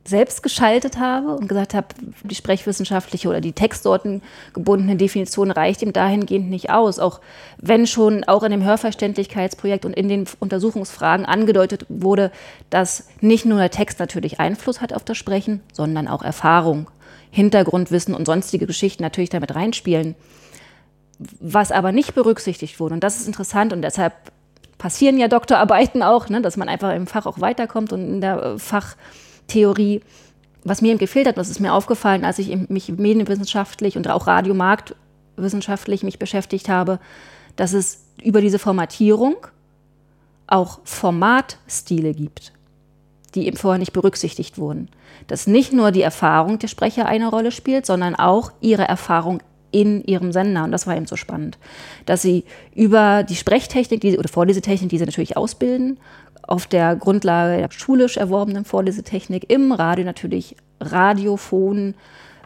selbst geschaltet habe und gesagt habe, die sprechwissenschaftliche oder die textsortengebundene Definition reicht ihm dahingehend nicht aus. Auch wenn schon auch in dem Hörverständlichkeitsprojekt und in den Untersuchungsfragen angedeutet wurde, dass nicht nur der Text natürlich Einfluss hat auf das Sprechen, sondern auch Erfahrung, Hintergrundwissen und sonstige Geschichten natürlich damit reinspielen. Was aber nicht berücksichtigt wurde, und das ist interessant und deshalb passieren ja Doktorarbeiten auch, ne, dass man einfach im Fach auch weiterkommt und in der äh, Fach Theorie. Was mir gefehlt hat, das ist mir aufgefallen, als ich mich medienwissenschaftlich und auch radiomarktwissenschaftlich mich beschäftigt habe, dass es über diese Formatierung auch Formatstile gibt, die eben vorher nicht berücksichtigt wurden. Dass nicht nur die Erfahrung der Sprecher eine Rolle spielt, sondern auch ihre Erfahrung in ihrem Sender. Und das war eben so spannend, dass sie über die Sprechtechnik die, oder Vorlesetechnik, die sie natürlich ausbilden, auf der Grundlage der schulisch erworbenen Vorlesetechnik im Radio natürlich Radiophon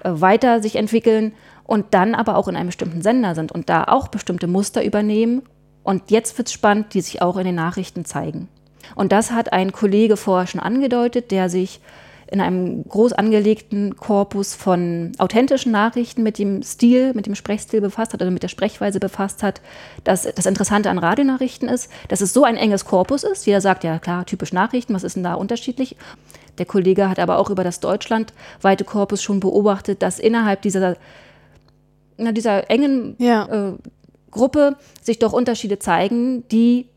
äh, weiter sich entwickeln und dann aber auch in einem bestimmten Sender sind und da auch bestimmte Muster übernehmen. Und jetzt wird es spannend, die sich auch in den Nachrichten zeigen. Und das hat ein Kollege vorher schon angedeutet, der sich in einem groß angelegten Korpus von authentischen Nachrichten mit dem Stil, mit dem Sprechstil befasst hat, also mit der Sprechweise befasst hat. Dass das Interessante an Radionachrichten ist, dass es so ein enges Korpus ist. Jeder sagt, ja klar, typisch Nachrichten, was ist denn da unterschiedlich? Der Kollege hat aber auch über das deutschlandweite Korpus schon beobachtet, dass innerhalb dieser, na, dieser engen ja. äh, Gruppe sich doch Unterschiede zeigen, die,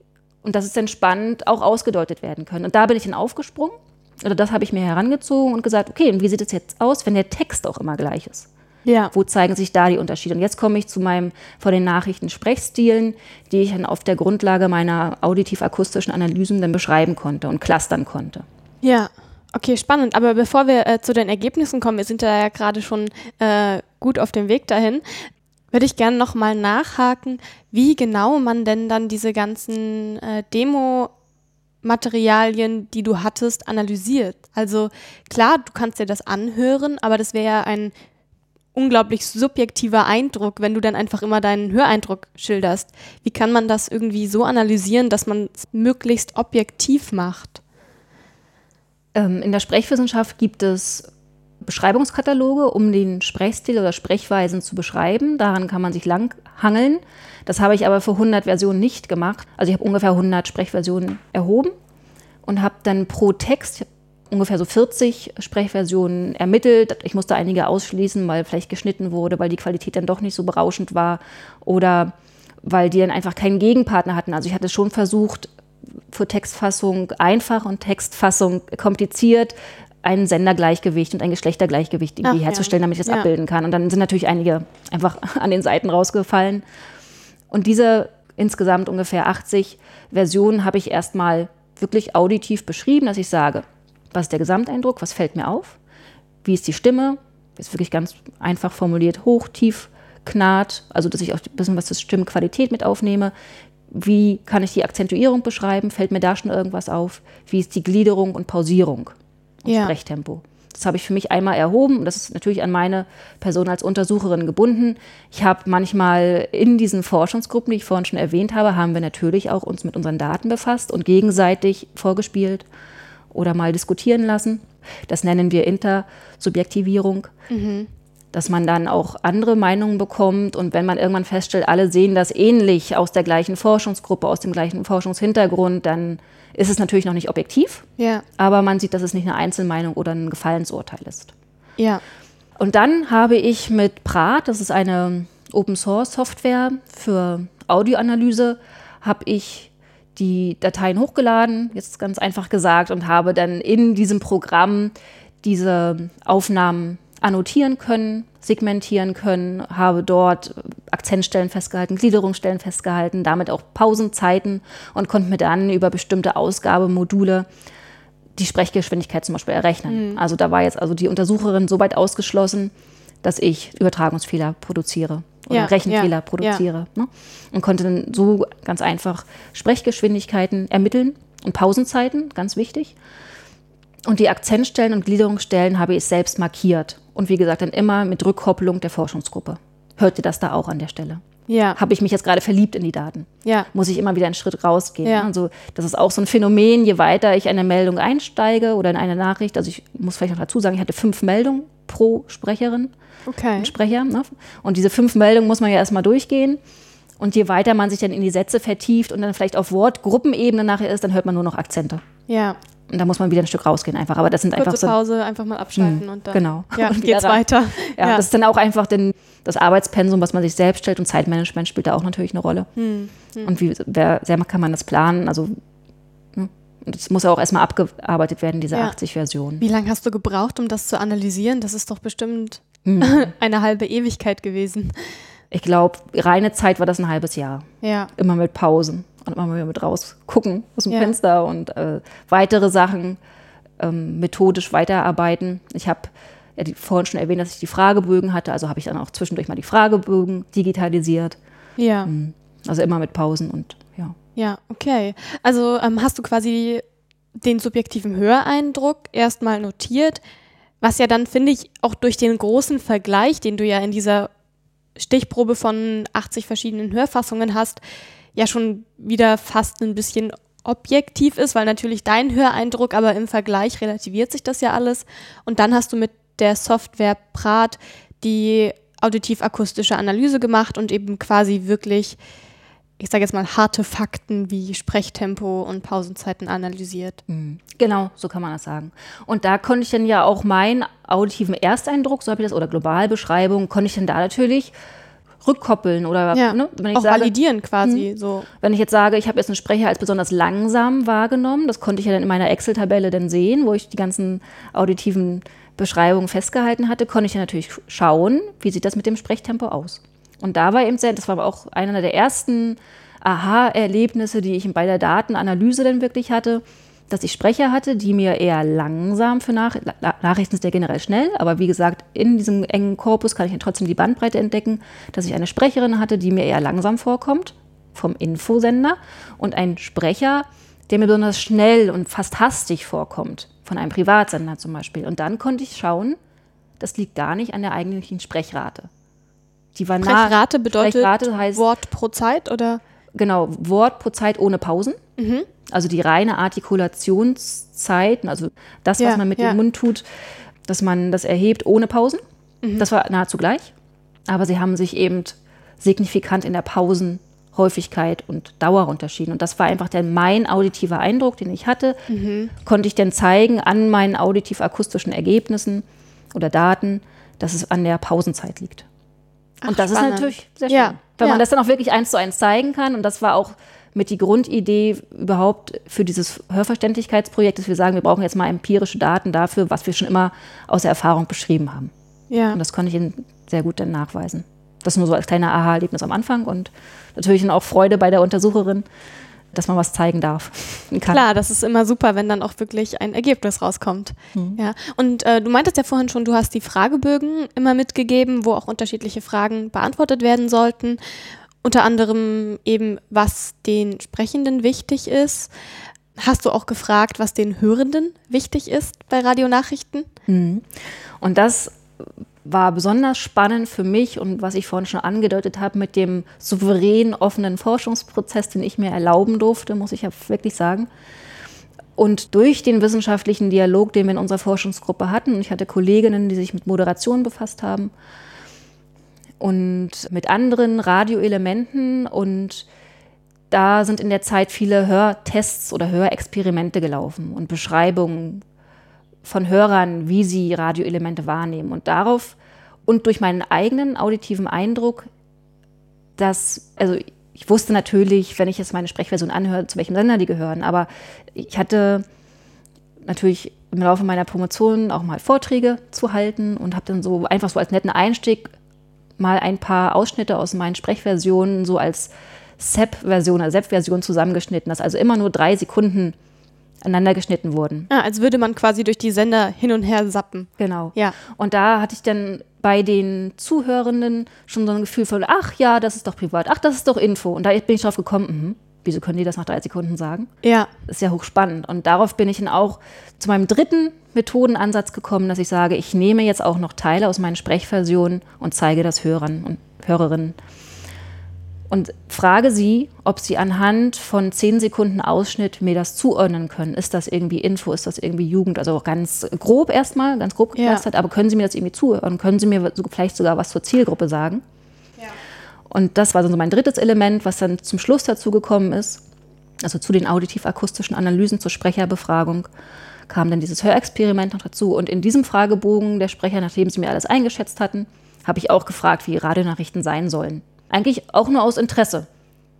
und das ist dann spannend, auch ausgedeutet werden können. Und da bin ich dann aufgesprungen oder das habe ich mir herangezogen und gesagt, okay, und wie sieht es jetzt aus, wenn der Text auch immer gleich ist? Ja. Wo zeigen sich da die Unterschiede? Und jetzt komme ich zu meinem von den Nachrichten Sprechstilen, die ich dann auf der Grundlage meiner auditiv-akustischen Analysen dann beschreiben konnte und clustern konnte. Ja, okay, spannend. Aber bevor wir äh, zu den Ergebnissen kommen, wir sind da ja gerade schon äh, gut auf dem Weg dahin, würde ich gerne nochmal nachhaken, wie genau man denn dann diese ganzen äh, Demo- Materialien, die du hattest, analysiert. Also klar, du kannst dir das anhören, aber das wäre ja ein unglaublich subjektiver Eindruck, wenn du dann einfach immer deinen Höreindruck schilderst. Wie kann man das irgendwie so analysieren, dass man es möglichst objektiv macht? Ähm, in der Sprechwissenschaft gibt es Beschreibungskataloge, um den Sprechstil oder Sprechweisen zu beschreiben. Daran kann man sich langhangeln. Das habe ich aber für 100 Versionen nicht gemacht. Also ich habe ungefähr 100 Sprechversionen erhoben und habe dann pro Text ungefähr so 40 Sprechversionen ermittelt. Ich musste einige ausschließen, weil vielleicht geschnitten wurde, weil die Qualität dann doch nicht so berauschend war oder weil die dann einfach keinen Gegenpartner hatten. Also ich hatte schon versucht, für Textfassung einfach und Textfassung kompliziert ein Sendergleichgewicht und ein Geschlechtergleichgewicht irgendwie Ach, herzustellen, damit ich das ja. abbilden kann. Und dann sind natürlich einige einfach an den Seiten rausgefallen. Und diese insgesamt ungefähr 80 Versionen habe ich erstmal wirklich auditiv beschrieben, dass ich sage, was ist der Gesamteindruck, was fällt mir auf, wie ist die Stimme, ist wirklich ganz einfach formuliert, hoch, tief, knarrt, also dass ich auch ein bisschen was zur Stimmqualität mit aufnehme. Wie kann ich die Akzentuierung beschreiben? Fällt mir da schon irgendwas auf? Wie ist die Gliederung und Pausierung ja. Sprechtempo? Das habe ich für mich einmal erhoben und das ist natürlich an meine Person als Untersucherin gebunden. Ich habe manchmal in diesen Forschungsgruppen, die ich vorhin schon erwähnt habe, haben wir natürlich auch uns mit unseren Daten befasst und gegenseitig vorgespielt oder mal diskutieren lassen. Das nennen wir Intersubjektivierung. Mhm dass man dann auch andere Meinungen bekommt und wenn man irgendwann feststellt, alle sehen das ähnlich aus der gleichen Forschungsgruppe, aus dem gleichen Forschungshintergrund, dann ist es natürlich noch nicht objektiv, ja. aber man sieht, dass es nicht eine Einzelmeinung oder ein Gefallensurteil ist. Ja. Und dann habe ich mit Prat, das ist eine Open Source Software für Audioanalyse, habe ich die Dateien hochgeladen, jetzt ganz einfach gesagt, und habe dann in diesem Programm diese Aufnahmen annotieren können, segmentieren können, habe dort Akzentstellen festgehalten, Gliederungsstellen festgehalten, damit auch Pausenzeiten und konnte mir dann über bestimmte Ausgabemodule die Sprechgeschwindigkeit zum Beispiel errechnen. Mhm. Also da war jetzt also die Untersucherin so weit ausgeschlossen, dass ich Übertragungsfehler produziere oder ja, Rechenfehler ja, produziere. Ja. Ne? Und konnte dann so ganz einfach Sprechgeschwindigkeiten ermitteln und Pausenzeiten, ganz wichtig. Und die Akzentstellen und Gliederungsstellen habe ich selbst markiert. Und wie gesagt, dann immer mit Rückkopplung der Forschungsgruppe. Hört ihr das da auch an der Stelle? Ja. Habe ich mich jetzt gerade verliebt in die Daten? Ja. Muss ich immer wieder einen Schritt rausgehen? Ja. Also das ist auch so ein Phänomen, je weiter ich eine Meldung einsteige oder in eine Nachricht, also ich muss vielleicht noch dazu sagen, ich hatte fünf Meldungen pro Sprecherin okay. und Sprecher. Ne? Und diese fünf Meldungen muss man ja erstmal durchgehen. Und je weiter man sich dann in die Sätze vertieft und dann vielleicht auf Wortgruppenebene nachher ist, dann hört man nur noch Akzente. Ja. Und da muss man wieder ein Stück rausgehen einfach. Aber das sind Kurze einfach so. Pause, einfach mal abschalten mh, und dann. Genau. Ja, und geht's weiter. Ja, ja, das ist dann auch einfach den, das Arbeitspensum, was man sich selbst stellt und Zeitmanagement spielt da auch natürlich eine Rolle. Hm, hm. Und wie wer, sehr kann man das planen? Also ne? das muss ja auch erstmal abgearbeitet werden, diese ja. 80 Versionen. Wie lange hast du gebraucht, um das zu analysieren? Das ist doch bestimmt hm. eine halbe Ewigkeit gewesen. Ich glaube, reine Zeit war das ein halbes Jahr. Ja. Immer mit Pausen und immer wieder mit raus gucken aus dem ja. Fenster und äh, weitere Sachen ähm, methodisch weiterarbeiten. Ich habe ja die, vorhin schon erwähnt, dass ich die Fragebögen hatte, also habe ich dann auch zwischendurch mal die Fragebögen digitalisiert. Ja. Mhm. Also immer mit Pausen und ja. Ja, okay. Also ähm, hast du quasi den subjektiven Höreindruck erstmal notiert, was ja dann, finde ich, auch durch den großen Vergleich, den du ja in dieser Stichprobe von 80 verschiedenen Hörfassungen hast, ja schon wieder fast ein bisschen objektiv ist, weil natürlich dein Höreindruck, aber im Vergleich relativiert sich das ja alles. Und dann hast du mit der Software Prat die auditiv-akustische Analyse gemacht und eben quasi wirklich, ich sage jetzt mal, harte Fakten wie Sprechtempo und Pausenzeiten analysiert. Mhm. Genau, so kann man das sagen. Und da konnte ich dann ja auch meinen auditiven Ersteindruck, so habe ich das, oder Globalbeschreibung, konnte ich dann da natürlich rückkoppeln oder ja, ne, wenn ich auch sage, validieren quasi. Mh, so. Wenn ich jetzt sage, ich habe jetzt einen Sprecher als besonders langsam wahrgenommen, das konnte ich ja dann in meiner Excel-Tabelle dann sehen, wo ich die ganzen auditiven Beschreibungen festgehalten hatte, konnte ich ja natürlich schauen, wie sieht das mit dem Sprechtempo aus. Und da war eben sehr, das war aber auch einer der ersten Aha-Erlebnisse, die ich bei der Datenanalyse dann wirklich hatte, dass ich Sprecher hatte, die mir eher langsam für Nach Nachrichten sind ja generell schnell, aber wie gesagt, in diesem engen Korpus kann ich ja trotzdem die Bandbreite entdecken, dass ich eine Sprecherin hatte, die mir eher langsam vorkommt vom Infosender und ein Sprecher, der mir besonders schnell und fast hastig vorkommt, von einem Privatsender zum Beispiel. Und dann konnte ich schauen, das liegt gar nicht an der eigentlichen Sprechrate. Die war Sprechrate bedeutet Sprechrate heißt, Wort pro Zeit oder? Genau, Wort pro Zeit ohne Pausen. Mhm. Also die reine Artikulationszeit, also das, was ja, man mit ja. dem Mund tut, dass man das erhebt ohne Pausen. Mhm. Das war nahezu gleich. Aber sie haben sich eben signifikant in der Pausenhäufigkeit und Dauer unterschieden. Und das war einfach der, mein auditiver Eindruck, den ich hatte. Mhm. Konnte ich dann zeigen an meinen auditiv-akustischen Ergebnissen oder Daten, dass es an der Pausenzeit liegt. Ach, und das spannend. ist natürlich sehr schön, ja, wenn man das dann auch wirklich eins zu eins zeigen kann. Und das war auch mit die Grundidee überhaupt für dieses Hörverständlichkeitsprojekt, dass wir sagen, wir brauchen jetzt mal empirische Daten dafür, was wir schon immer aus der Erfahrung beschrieben haben. Ja. Und das konnte ich Ihnen sehr gut dann nachweisen. Das nur so als kleiner Aha-Erlebnis am Anfang und natürlich dann auch Freude bei der Untersucherin, dass man was zeigen darf. Klar, das ist immer super, wenn dann auch wirklich ein Ergebnis rauskommt. Mhm. Ja. Und äh, du meintest ja vorhin schon, du hast die Fragebögen immer mitgegeben, wo auch unterschiedliche Fragen beantwortet werden sollten. Unter anderem eben, was den Sprechenden wichtig ist. Hast du auch gefragt, was den Hörenden wichtig ist bei Radionachrichten? Mhm. Und das war besonders spannend für mich und was ich vorhin schon angedeutet habe mit dem souverän offenen Forschungsprozess, den ich mir erlauben durfte, muss ich ja wirklich sagen. Und durch den wissenschaftlichen Dialog, den wir in unserer Forschungsgruppe hatten, und ich hatte Kolleginnen, die sich mit Moderation befasst haben und mit anderen Radioelementen und da sind in der Zeit viele Hörtests oder Hörexperimente gelaufen und Beschreibungen von Hörern, wie sie Radioelemente wahrnehmen. Und darauf und durch meinen eigenen auditiven Eindruck, dass, also ich wusste natürlich, wenn ich jetzt meine Sprechversion anhöre, zu welchem Sender die gehören, aber ich hatte natürlich im Laufe meiner Promotion auch mal Vorträge zu halten und habe dann so einfach so als netten Einstieg mal ein paar Ausschnitte aus meinen Sprechversionen so als SEP-Version, also SEP-Version zusammengeschnitten, dass also immer nur drei Sekunden aneinander geschnitten wurden. Ah, als würde man quasi durch die Sender hin und her sappen. Genau. Ja. Und da hatte ich dann bei den Zuhörenden schon so ein Gefühl von, ach ja, das ist doch privat, ach, das ist doch Info. Und da bin ich drauf gekommen, mh, wieso können die das nach drei Sekunden sagen? Ja. Das ist ja hochspannend. Und darauf bin ich dann auch zu meinem dritten Methodenansatz gekommen, dass ich sage, ich nehme jetzt auch noch Teile aus meinen Sprechversionen und zeige das Hörern und Hörerinnen und frage sie, ob sie anhand von zehn Sekunden Ausschnitt mir das zuordnen können. Ist das irgendwie Info, ist das irgendwie Jugend? Also auch ganz grob erstmal, ganz grob geklustert, ja. aber können Sie mir das irgendwie zuhören? Können Sie mir vielleicht sogar was zur Zielgruppe sagen? Und das war so mein drittes Element, was dann zum Schluss dazu gekommen ist, also zu den auditiv-akustischen Analysen zur Sprecherbefragung kam dann dieses Hörexperiment noch dazu. Und in diesem Fragebogen der Sprecher, nachdem sie mir alles eingeschätzt hatten, habe ich auch gefragt, wie Radionachrichten sein sollen. Eigentlich auch nur aus Interesse.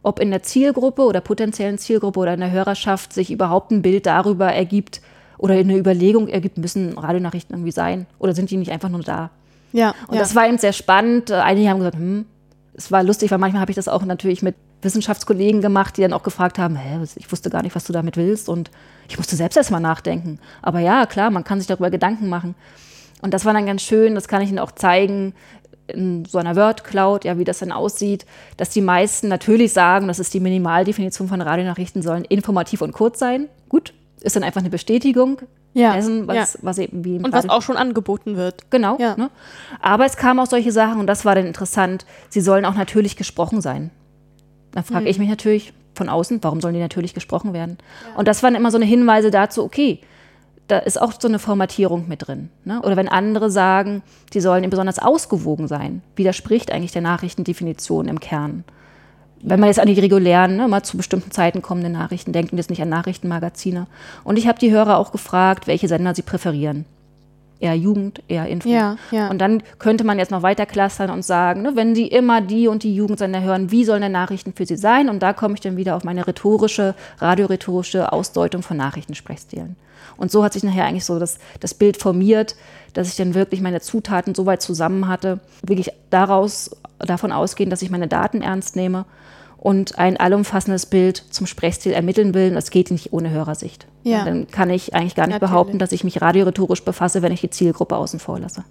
Ob in der Zielgruppe oder potenziellen Zielgruppe oder in der Hörerschaft sich überhaupt ein Bild darüber ergibt oder eine Überlegung ergibt, müssen Radionachrichten irgendwie sein oder sind die nicht einfach nur da? Ja. Und ja. das war eben sehr spannend. Einige haben gesagt, hm, es war lustig, weil manchmal habe ich das auch natürlich mit Wissenschaftskollegen gemacht, die dann auch gefragt haben, hä, ich wusste gar nicht, was du damit willst und ich musste selbst erst mal nachdenken. Aber ja, klar, man kann sich darüber Gedanken machen. Und das war dann ganz schön, das kann ich Ihnen auch zeigen, in so einer Word Cloud, ja, wie das dann aussieht, dass die meisten natürlich sagen, das ist die Minimaldefinition von Radionachrichten, sollen informativ und kurz sein. Gut, ist dann einfach eine Bestätigung ja, dessen, was, ja. was eben wie Und was auch schon angeboten wird. Genau. Ja. Ne? Aber es kamen auch solche Sachen, und das war dann interessant, sie sollen auch natürlich gesprochen sein. Dann frage mhm. ich mich natürlich von außen, warum sollen die natürlich gesprochen werden? Und das waren immer so eine Hinweise dazu, okay, da ist auch so eine Formatierung mit drin. Ne? Oder wenn andere sagen, die sollen besonders ausgewogen sein, widerspricht eigentlich der Nachrichtendefinition im Kern. Wenn man jetzt an die regulären, ne, mal zu bestimmten Zeiten kommenden Nachrichten denkt und jetzt nicht an Nachrichtenmagazine. Und ich habe die Hörer auch gefragt, welche Sender sie präferieren. Eher Jugend, eher Info. Ja, ja. Und dann könnte man jetzt noch weiter clustern und sagen, ne, wenn sie immer die und die Jugendsender hören, wie sollen denn Nachrichten für sie sein? Und da komme ich dann wieder auf meine rhetorische, radiorhetorische Ausdeutung von Nachrichtensprechstilen. Und so hat sich nachher eigentlich so das, das Bild formiert, dass ich dann wirklich meine Zutaten so weit zusammen hatte, wirklich daraus, davon ausgehen, dass ich meine Daten ernst nehme und ein allumfassendes Bild zum Sprechstil ermitteln will. Und das geht nicht ohne Hörersicht. Ja. Dann kann ich eigentlich gar nicht Natürlich. behaupten, dass ich mich radiorhetorisch befasse, wenn ich die Zielgruppe außen vor lasse.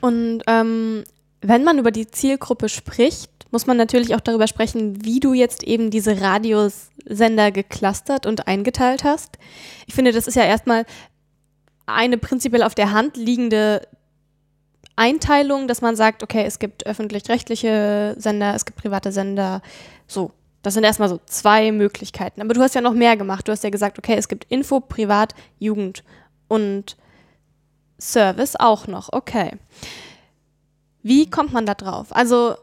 Und ähm, wenn man über die Zielgruppe spricht, muss man natürlich auch darüber sprechen, wie du jetzt eben diese Radiosender geclustert und eingeteilt hast. Ich finde, das ist ja erstmal eine prinzipiell auf der Hand liegende Einteilung, dass man sagt, okay, es gibt öffentlich-rechtliche Sender, es gibt private Sender, so. Das sind erstmal so zwei Möglichkeiten. Aber du hast ja noch mehr gemacht. Du hast ja gesagt, okay, es gibt Info, Privat, Jugend und Service auch noch. Okay. Wie kommt man da drauf? Also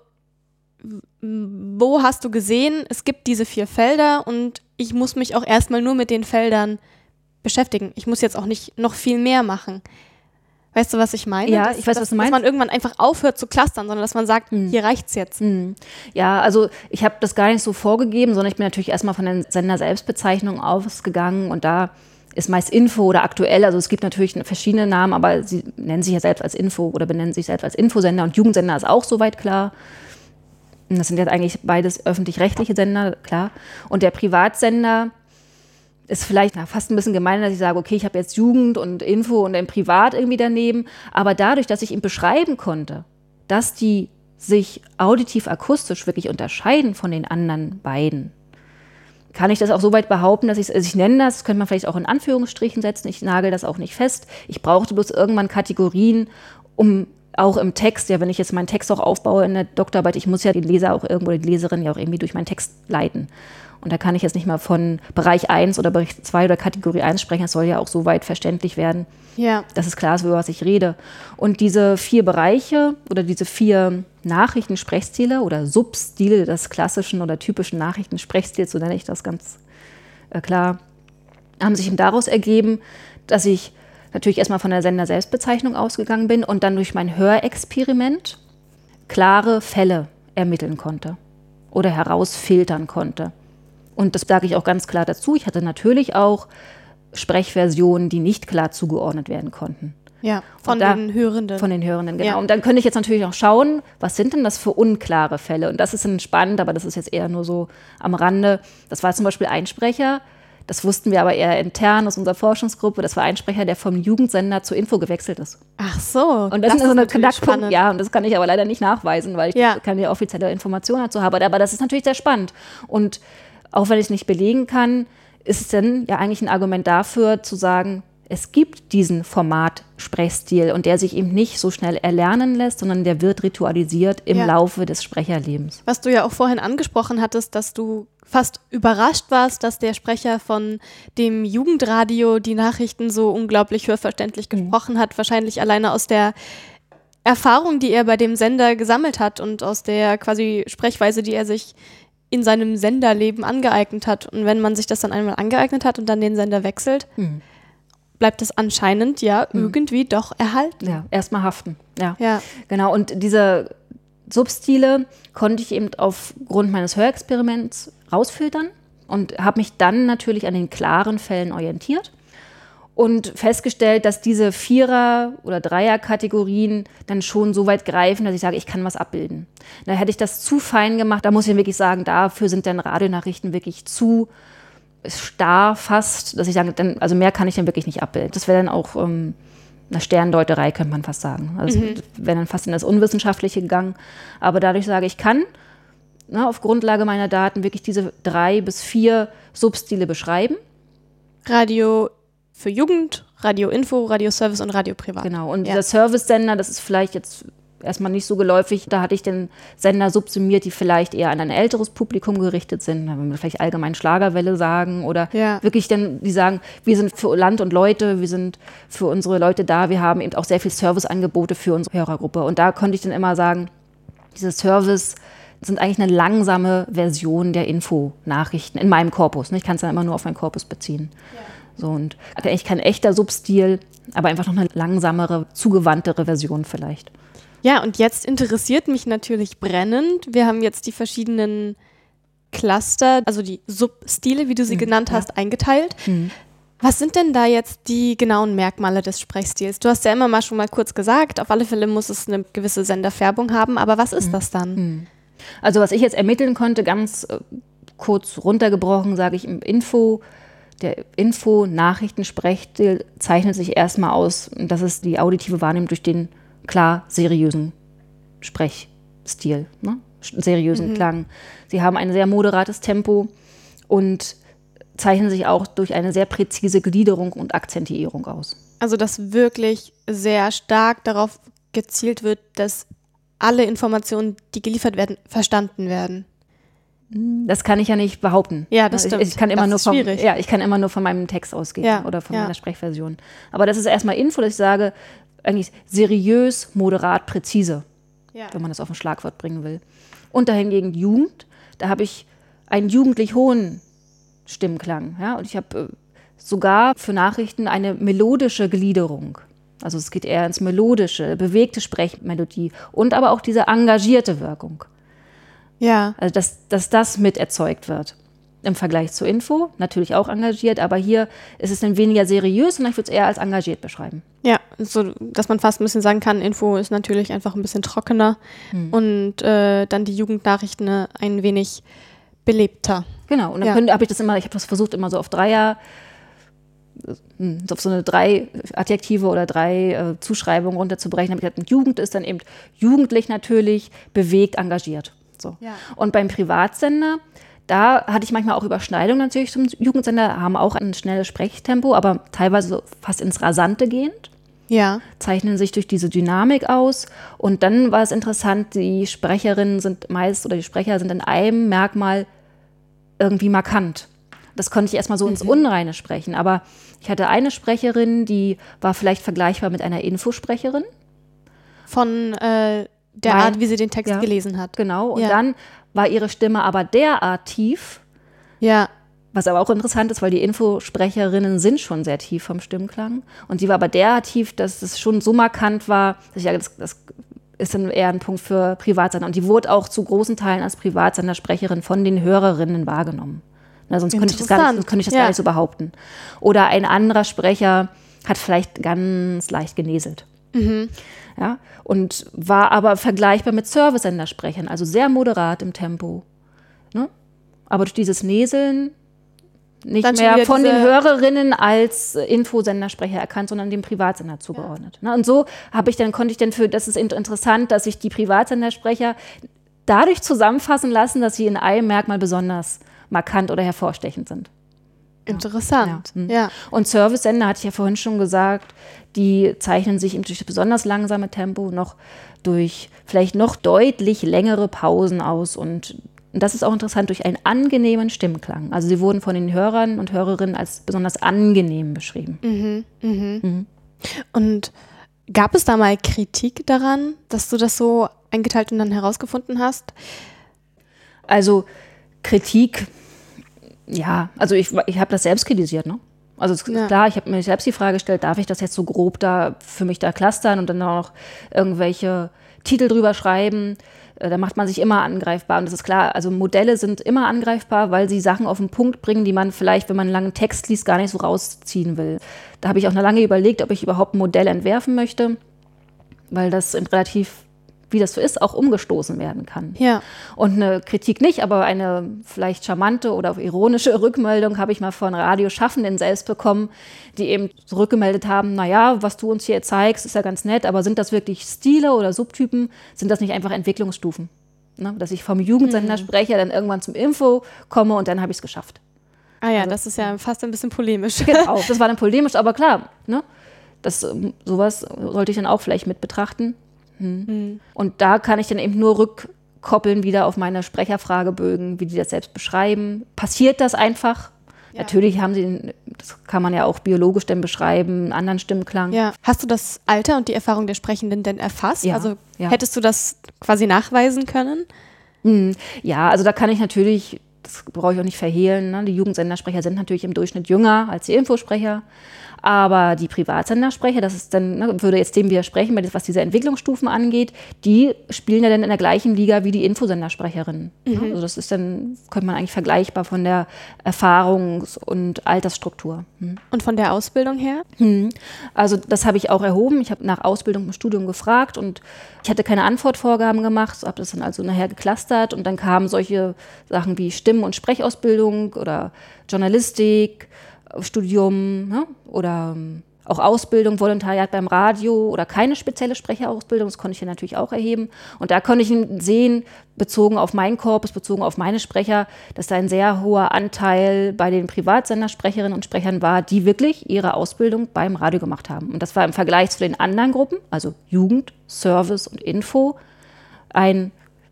wo hast du gesehen, es gibt diese vier Felder und ich muss mich auch erstmal nur mit den Feldern beschäftigen. Ich muss jetzt auch nicht noch viel mehr machen. Weißt du, was ich meine? Ja, dass, ich weiß, dass, was du meinst. Dass man irgendwann einfach aufhört zu clustern, sondern dass man sagt, hm. hier reicht's jetzt. Hm. Ja, also ich habe das gar nicht so vorgegeben, sondern ich bin natürlich erstmal von der Sender-Selbstbezeichnung ausgegangen und da ist meist Info oder aktuell. Also es gibt natürlich verschiedene Namen, aber sie nennen sich ja selbst als Info oder benennen sich selbst als Infosender und Jugendsender ist auch soweit klar. Und das sind jetzt eigentlich beides öffentlich-rechtliche Sender, klar. Und der Privatsender ist vielleicht na, fast ein bisschen gemein, dass ich sage, okay, ich habe jetzt Jugend und Info und ein Privat irgendwie daneben. Aber dadurch, dass ich ihm beschreiben konnte, dass die sich auditiv-akustisch wirklich unterscheiden von den anderen beiden, kann ich das auch so weit behaupten, dass ich also ich nenne das, könnte man vielleicht auch in Anführungsstrichen setzen, ich nagel das auch nicht fest. Ich brauchte bloß irgendwann Kategorien, um auch im Text, ja, wenn ich jetzt meinen Text auch aufbaue in der Doktorarbeit, ich muss ja den Leser auch irgendwo, die Leserin ja auch irgendwie durch meinen Text leiten. Und da kann ich jetzt nicht mal von Bereich 1 oder Bereich 2 oder Kategorie 1 sprechen. Es soll ja auch so weit verständlich werden, ja. dass es klar ist, über was ich rede. Und diese vier Bereiche oder diese vier Nachrichtensprechstile oder Substile des klassischen oder typischen Nachrichtensprechstils, so nenne ich das ganz äh, klar, haben sich daraus ergeben, dass ich natürlich erstmal von der Sender-Selbstbezeichnung ausgegangen bin und dann durch mein Hörexperiment klare Fälle ermitteln konnte oder herausfiltern konnte. Und das sage ich auch ganz klar dazu. Ich hatte natürlich auch Sprechversionen, die nicht klar zugeordnet werden konnten. Ja, von da, den Hörenden. Von den Hörenden, genau. Ja. Und dann könnte ich jetzt natürlich auch schauen, was sind denn das für unklare Fälle? Und das ist dann spannend, aber das ist jetzt eher nur so am Rande. Das war zum Beispiel ein Sprecher, das wussten wir aber eher intern aus unserer Forschungsgruppe. Das war ein Sprecher, der vom Jugendsender zur Info gewechselt ist. Ach so. Und das, das ist so eine Knackpunkt. Ja, und das kann ich aber leider nicht nachweisen, weil ich ja. keine offizielle Information dazu habe. Aber das ist natürlich sehr spannend. Und auch wenn ich es nicht belegen kann, ist es denn ja eigentlich ein Argument dafür, zu sagen, es gibt diesen Format-Sprechstil und der sich eben nicht so schnell erlernen lässt, sondern der wird ritualisiert im ja. Laufe des Sprecherlebens. Was du ja auch vorhin angesprochen hattest, dass du fast überrascht warst, dass der Sprecher von dem Jugendradio die Nachrichten so unglaublich hörverständlich mhm. gesprochen hat, wahrscheinlich alleine aus der Erfahrung, die er bei dem Sender gesammelt hat und aus der quasi Sprechweise, die er sich in seinem Senderleben angeeignet hat. Und wenn man sich das dann einmal angeeignet hat und dann den Sender wechselt, mhm. bleibt das anscheinend ja mhm. irgendwie doch erhalten. Ja, erstmal haften. Ja. ja. Genau. Und diese Substile konnte ich eben aufgrund meines Hörexperiments rausfiltern und habe mich dann natürlich an den klaren Fällen orientiert und festgestellt, dass diese Vierer- oder Dreier-Kategorien dann schon so weit greifen, dass ich sage, ich kann was abbilden. Da hätte ich das zu fein gemacht, da muss ich wirklich sagen, dafür sind dann Radionachrichten wirklich zu starr fast, dass ich sage, also mehr kann ich dann wirklich nicht abbilden. Das wäre dann auch ähm, eine Sterndeuterei, könnte man fast sagen. Also mhm. wäre dann fast in das Unwissenschaftliche gegangen. Aber dadurch sage ich, kann ne, auf Grundlage meiner Daten wirklich diese drei bis vier Substile beschreiben. Radio für Jugend, Radio Info, Radio Service und Radio Privat. Genau, und ja. dieser Service-Sender, das ist vielleicht jetzt erstmal nicht so geläufig. Da hatte ich den Sender subsumiert, die vielleicht eher an ein älteres Publikum gerichtet sind, wenn wir vielleicht allgemein Schlagerwelle sagen oder ja. wirklich dann, die sagen, wir sind für Land und Leute, wir sind für unsere Leute da, wir haben eben auch sehr viel Serviceangebote für unsere Hörergruppe. Und da konnte ich dann immer sagen, diese Service sind eigentlich eine langsame Version der Info-Nachrichten in meinem Korpus. Ich kann es dann immer nur auf meinen Korpus beziehen. Ja. So, und hat eigentlich kein echter Substil, aber einfach noch eine langsamere, zugewandtere Version vielleicht. Ja, und jetzt interessiert mich natürlich brennend. Wir haben jetzt die verschiedenen Cluster, also die Substile, wie du sie mhm, genannt ja. hast, eingeteilt. Mhm. Was sind denn da jetzt die genauen Merkmale des Sprechstils? Du hast ja immer mal schon mal kurz gesagt, auf alle Fälle muss es eine gewisse Senderfärbung haben, aber was ist mhm. das dann? Mhm. Also was ich jetzt ermitteln konnte, ganz äh, kurz runtergebrochen, sage ich im Info, der Info-Nachrichtensprechstil zeichnet sich erstmal aus, das ist die auditive Wahrnehmung durch den klar seriösen Sprechstil, ne? seriösen mhm. Klang. Sie haben ein sehr moderates Tempo und zeichnen sich auch durch eine sehr präzise Gliederung und Akzentuierung aus. Also dass wirklich sehr stark darauf gezielt wird, dass alle Informationen, die geliefert werden, verstanden werden. Das kann ich ja nicht behaupten. Ja, das stimmt. Ich, ich kann immer nur vom, ja, ich kann immer nur von meinem Text ausgehen ja, oder von ja. meiner Sprechversion. Aber das ist erstmal Info, dass ich sage, eigentlich seriös, moderat, präzise, ja. wenn man das auf ein Schlagwort bringen will. Und dahingegen Jugend, da habe ich einen jugendlich hohen Stimmklang. Ja? Und ich habe äh, sogar für Nachrichten eine melodische Gliederung. Also es geht eher ins melodische, bewegte Sprechmelodie und aber auch diese engagierte Wirkung. Ja. Also dass, dass das mit erzeugt wird. Im Vergleich zur Info. Natürlich auch engagiert, aber hier ist es dann weniger seriös und ich würde es eher als engagiert beschreiben. Ja, so dass man fast ein bisschen sagen kann, Info ist natürlich einfach ein bisschen trockener hm. und äh, dann die Jugendnachrichten ein wenig belebter. Genau, und dann ja. habe ich das immer, ich habe das versucht immer so auf Dreier hm, auf so eine drei Adjektive oder drei äh, Zuschreibungen runterzubrechen. Habe ich gesagt, Jugend ist dann eben jugendlich natürlich, bewegt, engagiert. So. Ja. Und beim Privatsender, da hatte ich manchmal auch Überschneidungen natürlich zum Jugendsender, haben auch ein schnelles Sprechtempo, aber teilweise fast ins Rasante gehend. Ja. Zeichnen sich durch diese Dynamik aus. Und dann war es interessant, die Sprecherinnen sind meist oder die Sprecher sind in einem Merkmal irgendwie markant. Das konnte ich erstmal so mhm. ins Unreine sprechen. Aber ich hatte eine Sprecherin, die war vielleicht vergleichbar mit einer Infosprecherin. Von äh, der mein, Art, wie sie den Text ja, gelesen hat. Genau. Und ja. dann war ihre Stimme aber derart tief. Ja. Was aber auch interessant ist, weil die Infosprecherinnen sind schon sehr tief vom Stimmklang. Und die war aber derart tief, dass es schon so markant war, dass ich sage, das, das ist dann eher ein Punkt für Privatsender. Und die wurde auch zu großen Teilen als Privatsendersprecherin von den Hörerinnen wahrgenommen. Na, sonst könnte ich das, gar nicht, könnte ich das ja. gar nicht so behaupten. Oder ein anderer Sprecher hat vielleicht ganz leicht geneselt. Mhm. Ja, und war aber vergleichbar mit Service-Sendersprechern, also sehr moderat im Tempo. Ne? Aber durch dieses Neseln nicht Dann mehr von den Hörerinnen als Infosendersprecher erkannt, sondern dem Privatsender zugeordnet. Ja. Ne? Und so habe ich dann, konnte ich dann für, das ist interessant, dass sich die Privatsendersprecher dadurch zusammenfassen lassen, dass sie in einem Merkmal besonders markant oder hervorstechend sind. Interessant. Ja. ja. Und Service-Sender, hatte ich ja vorhin schon gesagt, die zeichnen sich durch das besonders langsame Tempo noch durch vielleicht noch deutlich längere Pausen aus und das ist auch interessant durch einen angenehmen Stimmklang. Also sie wurden von den Hörern und Hörerinnen als besonders angenehm beschrieben. Mhm, mhm. Mhm. Und gab es da mal Kritik daran, dass du das so eingeteilt und dann herausgefunden hast? Also Kritik ja, also ich, ich habe das selbst kritisiert, ne? Also ja. klar, ich habe mir selbst die Frage gestellt, darf ich das jetzt so grob da für mich da clustern und dann auch noch irgendwelche Titel drüber schreiben? Äh, da macht man sich immer angreifbar. Und das ist klar, also Modelle sind immer angreifbar, weil sie Sachen auf den Punkt bringen, die man vielleicht, wenn man einen langen Text liest, gar nicht so rausziehen will. Da habe ich auch eine lange überlegt, ob ich überhaupt ein Modell entwerfen möchte, weil das relativ wie das so ist, auch umgestoßen werden kann. Ja. Und eine Kritik nicht, aber eine vielleicht charmante oder ironische Rückmeldung habe ich mal von Radioschaffenden selbst bekommen, die eben zurückgemeldet haben, naja, was du uns hier zeigst, ist ja ganz nett, aber sind das wirklich Stile oder Subtypen? Sind das nicht einfach Entwicklungsstufen? Ne? Dass ich vom Jugendsender mhm. spreche, dann irgendwann zum Info komme und dann habe ich es geschafft. Ah ja, also, das ist ja fast ein bisschen polemisch. Genau, das war dann polemisch, aber klar, ne? Das, sowas sollte ich dann auch vielleicht mit betrachten. Mhm. Und da kann ich dann eben nur rückkoppeln wieder auf meine Sprecherfragebögen, wie die das selbst beschreiben. Passiert das einfach? Ja. Natürlich haben sie, das kann man ja auch biologisch dann beschreiben, einen anderen Stimmklang. Ja. Hast du das Alter und die Erfahrung der Sprechenden denn erfasst? Ja. Also hättest du das quasi nachweisen können? Mhm. Ja, also da kann ich natürlich, das brauche ich auch nicht verhehlen, ne? die Jugendsendersprecher sind natürlich im Durchschnitt jünger als die Infosprecher. Aber die Privatsendersprecher, das ist dann, ne, würde jetzt dem widersprechen, was diese Entwicklungsstufen angeht, die spielen ja dann in der gleichen Liga wie die Infosendersprecherinnen. Mhm. Also das ist dann, könnte man eigentlich vergleichbar von der Erfahrungs- und Altersstruktur. Mhm. Und von der Ausbildung her? Mhm. Also das habe ich auch erhoben. Ich habe nach Ausbildung im Studium gefragt und ich hatte keine Antwortvorgaben gemacht, habe das dann also nachher geklustert und dann kamen solche Sachen wie Stimm- und Sprechausbildung oder Journalistik, Studium ne? oder ähm, auch Ausbildung, Volontariat beim Radio oder keine spezielle Sprecherausbildung, das konnte ich hier natürlich auch erheben. Und da konnte ich sehen, bezogen auf meinen Korpus, bezogen auf meine Sprecher, dass da ein sehr hoher Anteil bei den Privatsendersprecherinnen und Sprechern war, die wirklich ihre Ausbildung beim Radio gemacht haben. Und das war im Vergleich zu den anderen Gruppen, also Jugend, Service und Info, ein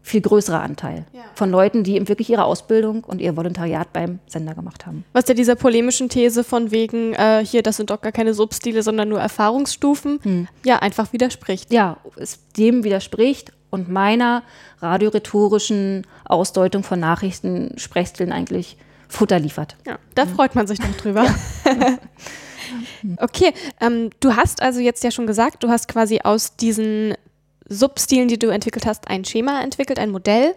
viel größerer Anteil ja. von Leuten, die eben wirklich ihre Ausbildung und ihr Volontariat beim Sender gemacht haben. Was ja dieser polemischen These von wegen, äh, hier, das sind doch gar keine Substile, sondern nur Erfahrungsstufen, hm. ja, einfach widerspricht. Ja, es dem widerspricht und meiner radiorhetorischen Ausdeutung von Nachrichten, Sprechstilen eigentlich Futter liefert. Ja, da hm. freut man sich noch drüber. okay, ähm, du hast also jetzt ja schon gesagt, du hast quasi aus diesen Substilen, die du entwickelt hast, ein Schema entwickelt, ein Modell.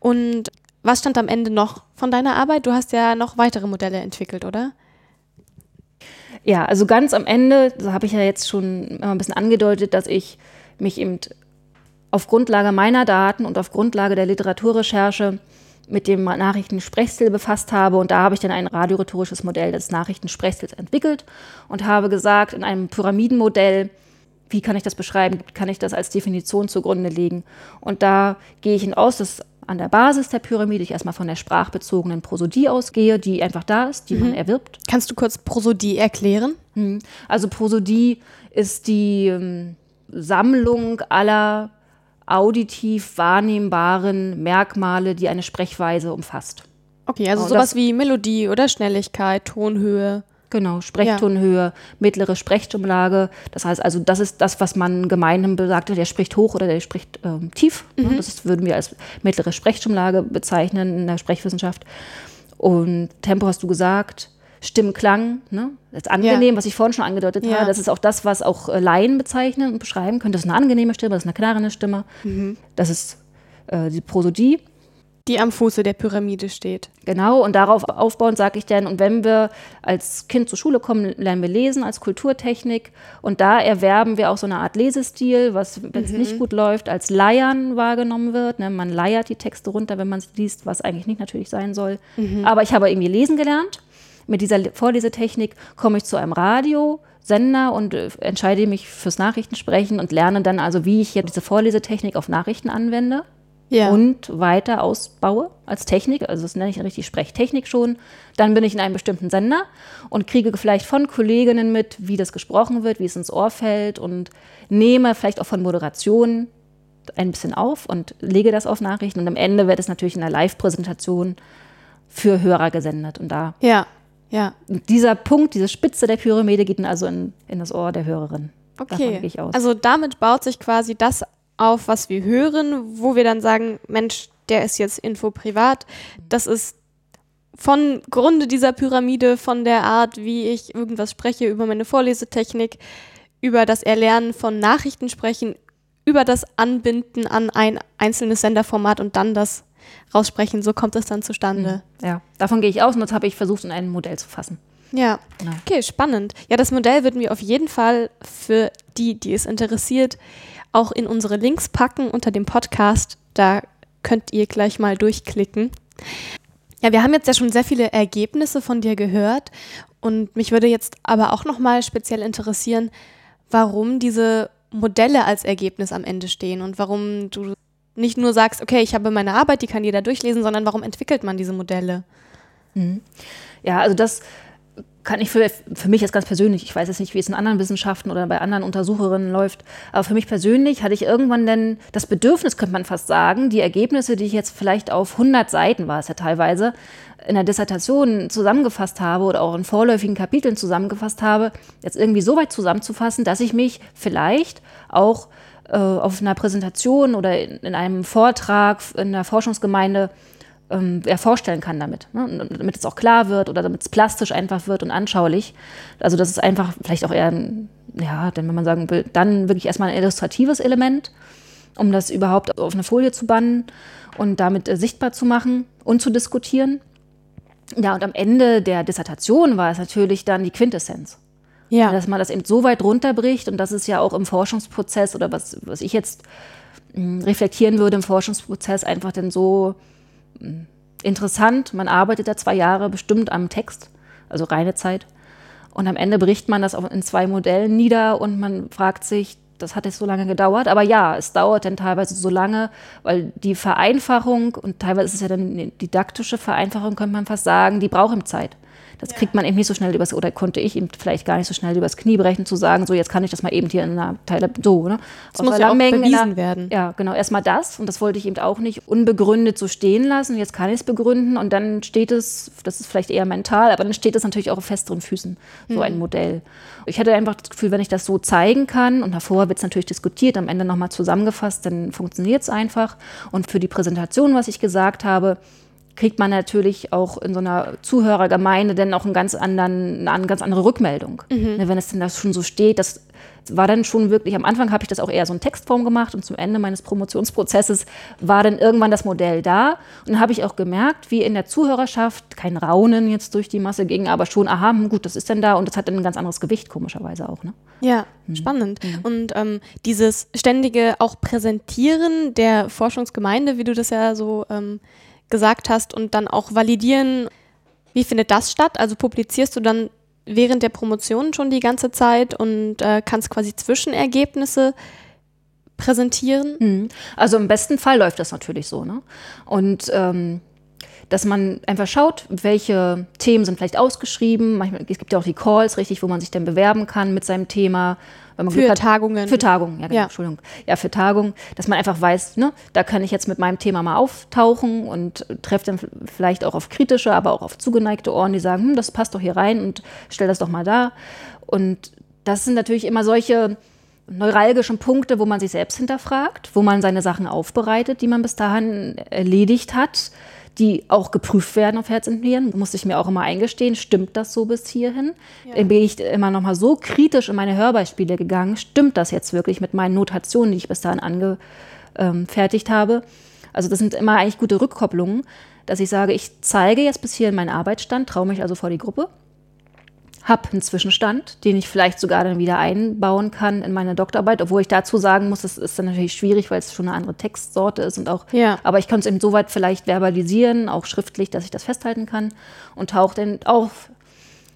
Und was stand am Ende noch von deiner Arbeit? Du hast ja noch weitere Modelle entwickelt, oder? Ja, also ganz am Ende, so habe ich ja jetzt schon ein bisschen angedeutet, dass ich mich eben auf Grundlage meiner Daten und auf Grundlage der Literaturrecherche mit dem Nachrichtensprechstil befasst habe. Und da habe ich dann ein radiorhetorisches Modell des Nachrichtensprechstils entwickelt und habe gesagt, in einem Pyramidenmodell, wie kann ich das beschreiben? Kann ich das als Definition zugrunde legen? Und da gehe ich aus, dass an der Basis der Pyramide ich erstmal von der sprachbezogenen Prosodie ausgehe, die einfach da ist, die mhm. man erwirbt. Kannst du kurz Prosodie erklären? Mhm. Also Prosodie ist die ähm, Sammlung aller auditiv wahrnehmbaren Merkmale, die eine Sprechweise umfasst. Okay, also Und sowas wie Melodie oder Schnelligkeit, Tonhöhe. Genau, Sprechtonhöhe, ja. mittlere Sprechumlage. Das heißt also, das ist das, was man gemeinhin besagt, der spricht hoch oder der spricht ähm, tief. Mhm. Das ist, würden wir als mittlere Sprechumlage bezeichnen in der Sprechwissenschaft. Und Tempo hast du gesagt, Stimmklang, ne? Das ist angenehm, ja. was ich vorhin schon angedeutet ja. habe. Das ist auch das, was auch äh, Laien bezeichnen und beschreiben können. Das ist eine angenehme Stimme, das ist eine knarrende Stimme. Mhm. Das ist äh, die Prosodie die am Fuße der Pyramide steht. Genau, und darauf aufbauend sage ich dann, und wenn wir als Kind zur Schule kommen, lernen wir lesen als Kulturtechnik und da erwerben wir auch so eine Art Lesestil, was, wenn es mhm. nicht gut läuft, als Leiern wahrgenommen wird. Ne? Man leiert die Texte runter, wenn man sie liest, was eigentlich nicht natürlich sein soll. Mhm. Aber ich habe irgendwie lesen gelernt. Mit dieser Vorlesetechnik komme ich zu einem Radio. Sender und äh, entscheide mich fürs Nachrichtensprechen und lerne dann also, wie ich hier diese Vorlesetechnik auf Nachrichten anwende ja. und weiter ausbaue als Technik, also das nenne ich richtig Sprechtechnik schon, dann bin ich in einem bestimmten Sender und kriege vielleicht von Kolleginnen mit, wie das gesprochen wird, wie es ins Ohr fällt und nehme vielleicht auch von Moderationen ein bisschen auf und lege das auf Nachrichten und am Ende wird es natürlich in einer Live-Präsentation für Hörer gesendet und da ja, ja. dieser Punkt, diese Spitze der Pyramide geht dann also in, in das Ohr der Hörerin. Okay. Also damit baut sich quasi das auf, was wir hören, wo wir dann sagen, Mensch, der ist jetzt Info privat. Das ist von Grunde dieser Pyramide, von der Art, wie ich irgendwas spreche, über meine Vorlesetechnik, über das Erlernen von Nachrichten sprechen, über das Anbinden an ein einzelnes Senderformat und dann das raussprechen. So kommt es dann zustande. Mhm. Ja, davon gehe ich aus und das habe ich versucht, in ein Modell zu fassen. Ja. ja. Okay, spannend. Ja, das Modell würden wir auf jeden Fall für die, die es interessiert, auch in unsere Links packen unter dem Podcast. Da könnt ihr gleich mal durchklicken. Ja, wir haben jetzt ja schon sehr viele Ergebnisse von dir gehört und mich würde jetzt aber auch noch mal speziell interessieren, warum diese Modelle als Ergebnis am Ende stehen und warum du nicht nur sagst, okay, ich habe meine Arbeit, die kann jeder durchlesen, sondern warum entwickelt man diese Modelle? Mhm. Ja, also das kann ich für, für mich jetzt ganz persönlich, ich weiß jetzt nicht, wie es in anderen Wissenschaften oder bei anderen Untersucherinnen läuft, aber für mich persönlich hatte ich irgendwann dann das Bedürfnis, könnte man fast sagen, die Ergebnisse, die ich jetzt vielleicht auf 100 Seiten war es ja teilweise, in der Dissertation zusammengefasst habe oder auch in vorläufigen Kapiteln zusammengefasst habe, jetzt irgendwie so weit zusammenzufassen, dass ich mich vielleicht auch äh, auf einer Präsentation oder in, in einem Vortrag in der Forschungsgemeinde ähm, ja, vorstellen kann damit. Ne? Damit es auch klar wird oder damit es plastisch einfach wird und anschaulich. Also das ist einfach vielleicht auch eher, ein, ja, denn wenn man sagen will, dann wirklich erstmal ein illustratives Element, um das überhaupt auf eine Folie zu bannen und damit äh, sichtbar zu machen und zu diskutieren. Ja, und am Ende der Dissertation war es natürlich dann die Quintessenz. Ja. Dass man das eben so weit runterbricht und das ist ja auch im Forschungsprozess oder was, was ich jetzt hm, reflektieren würde im Forschungsprozess einfach denn so interessant. Man arbeitet da zwei Jahre bestimmt am Text, also reine Zeit. Und am Ende bricht man das auch in zwei Modellen nieder und man fragt sich, das hat jetzt so lange gedauert. Aber ja, es dauert dann teilweise so lange, weil die Vereinfachung und teilweise ist es ja dann eine didaktische Vereinfachung, könnte man fast sagen, die braucht ihm Zeit. Das ja. kriegt man eben nicht so schnell übers, oder konnte ich ihm vielleicht gar nicht so schnell übers Knie brechen, zu sagen, so jetzt kann ich das mal eben hier in einer Teile, so, ne? Das muss ja auch bewiesen werden. Ja, genau, erstmal das und das wollte ich eben auch nicht unbegründet so stehen lassen, jetzt kann ich es begründen und dann steht es, das ist vielleicht eher mental, aber dann steht es natürlich auch auf festeren Füßen, so mhm. ein Modell. Ich hatte einfach das Gefühl, wenn ich das so zeigen kann und davor wird es natürlich diskutiert, am Ende nochmal zusammengefasst, dann funktioniert es einfach und für die Präsentation, was ich gesagt habe, kriegt man natürlich auch in so einer Zuhörergemeinde dann auch einen ganz anderen, eine ganz andere Rückmeldung. Mhm. Ne, wenn es denn da schon so steht, dass war dann schon wirklich, am Anfang habe ich das auch eher so in Textform gemacht und zum Ende meines Promotionsprozesses war dann irgendwann das Modell da. Und dann habe ich auch gemerkt, wie in der Zuhörerschaft kein Raunen jetzt durch die Masse ging, aber schon, aha, hm, gut, das ist denn da und das hat dann ein ganz anderes Gewicht, komischerweise auch. Ne? Ja, mhm. spannend. Mhm. Und ähm, dieses ständige auch Präsentieren der Forschungsgemeinde, wie du das ja so ähm, gesagt hast, und dann auch validieren, wie findet das statt? Also publizierst du dann während der Promotion schon die ganze Zeit und äh, kannst quasi Zwischenergebnisse präsentieren? Mhm. Also im besten Fall läuft das natürlich so. Ne? Und ähm, dass man einfach schaut, welche Themen sind vielleicht ausgeschrieben. Manchmal, es gibt ja auch die Calls, richtig, wo man sich dann bewerben kann mit seinem Thema für hat, Tagungen. Für Tagungen, ja, genau, ja. Entschuldigung. Ja, für Tagungen, dass man einfach weiß, ne, da kann ich jetzt mit meinem Thema mal auftauchen und treffe dann vielleicht auch auf kritische, aber auch auf zugeneigte Ohren, die sagen, hm, das passt doch hier rein und stell das doch mal da. Und das sind natürlich immer solche neuralgischen Punkte, wo man sich selbst hinterfragt, wo man seine Sachen aufbereitet, die man bis dahin erledigt hat die auch geprüft werden auf Herz und Nieren. Muss ich mir auch immer eingestehen, stimmt das so bis hierhin? Ja. Dann bin ich immer noch mal so kritisch in meine Hörbeispiele gegangen. Stimmt das jetzt wirklich mit meinen Notationen, die ich bis dahin angefertigt habe? Also das sind immer eigentlich gute Rückkopplungen, dass ich sage, ich zeige jetzt bis hierhin meinen Arbeitsstand, traue mich also vor die Gruppe habe einen Zwischenstand, den ich vielleicht sogar dann wieder einbauen kann in meine Doktorarbeit, obwohl ich dazu sagen muss, das ist dann natürlich schwierig, weil es schon eine andere Textsorte ist und auch, ja. aber ich kann es insoweit vielleicht verbalisieren, auch schriftlich, dass ich das festhalten kann und tauche dann auf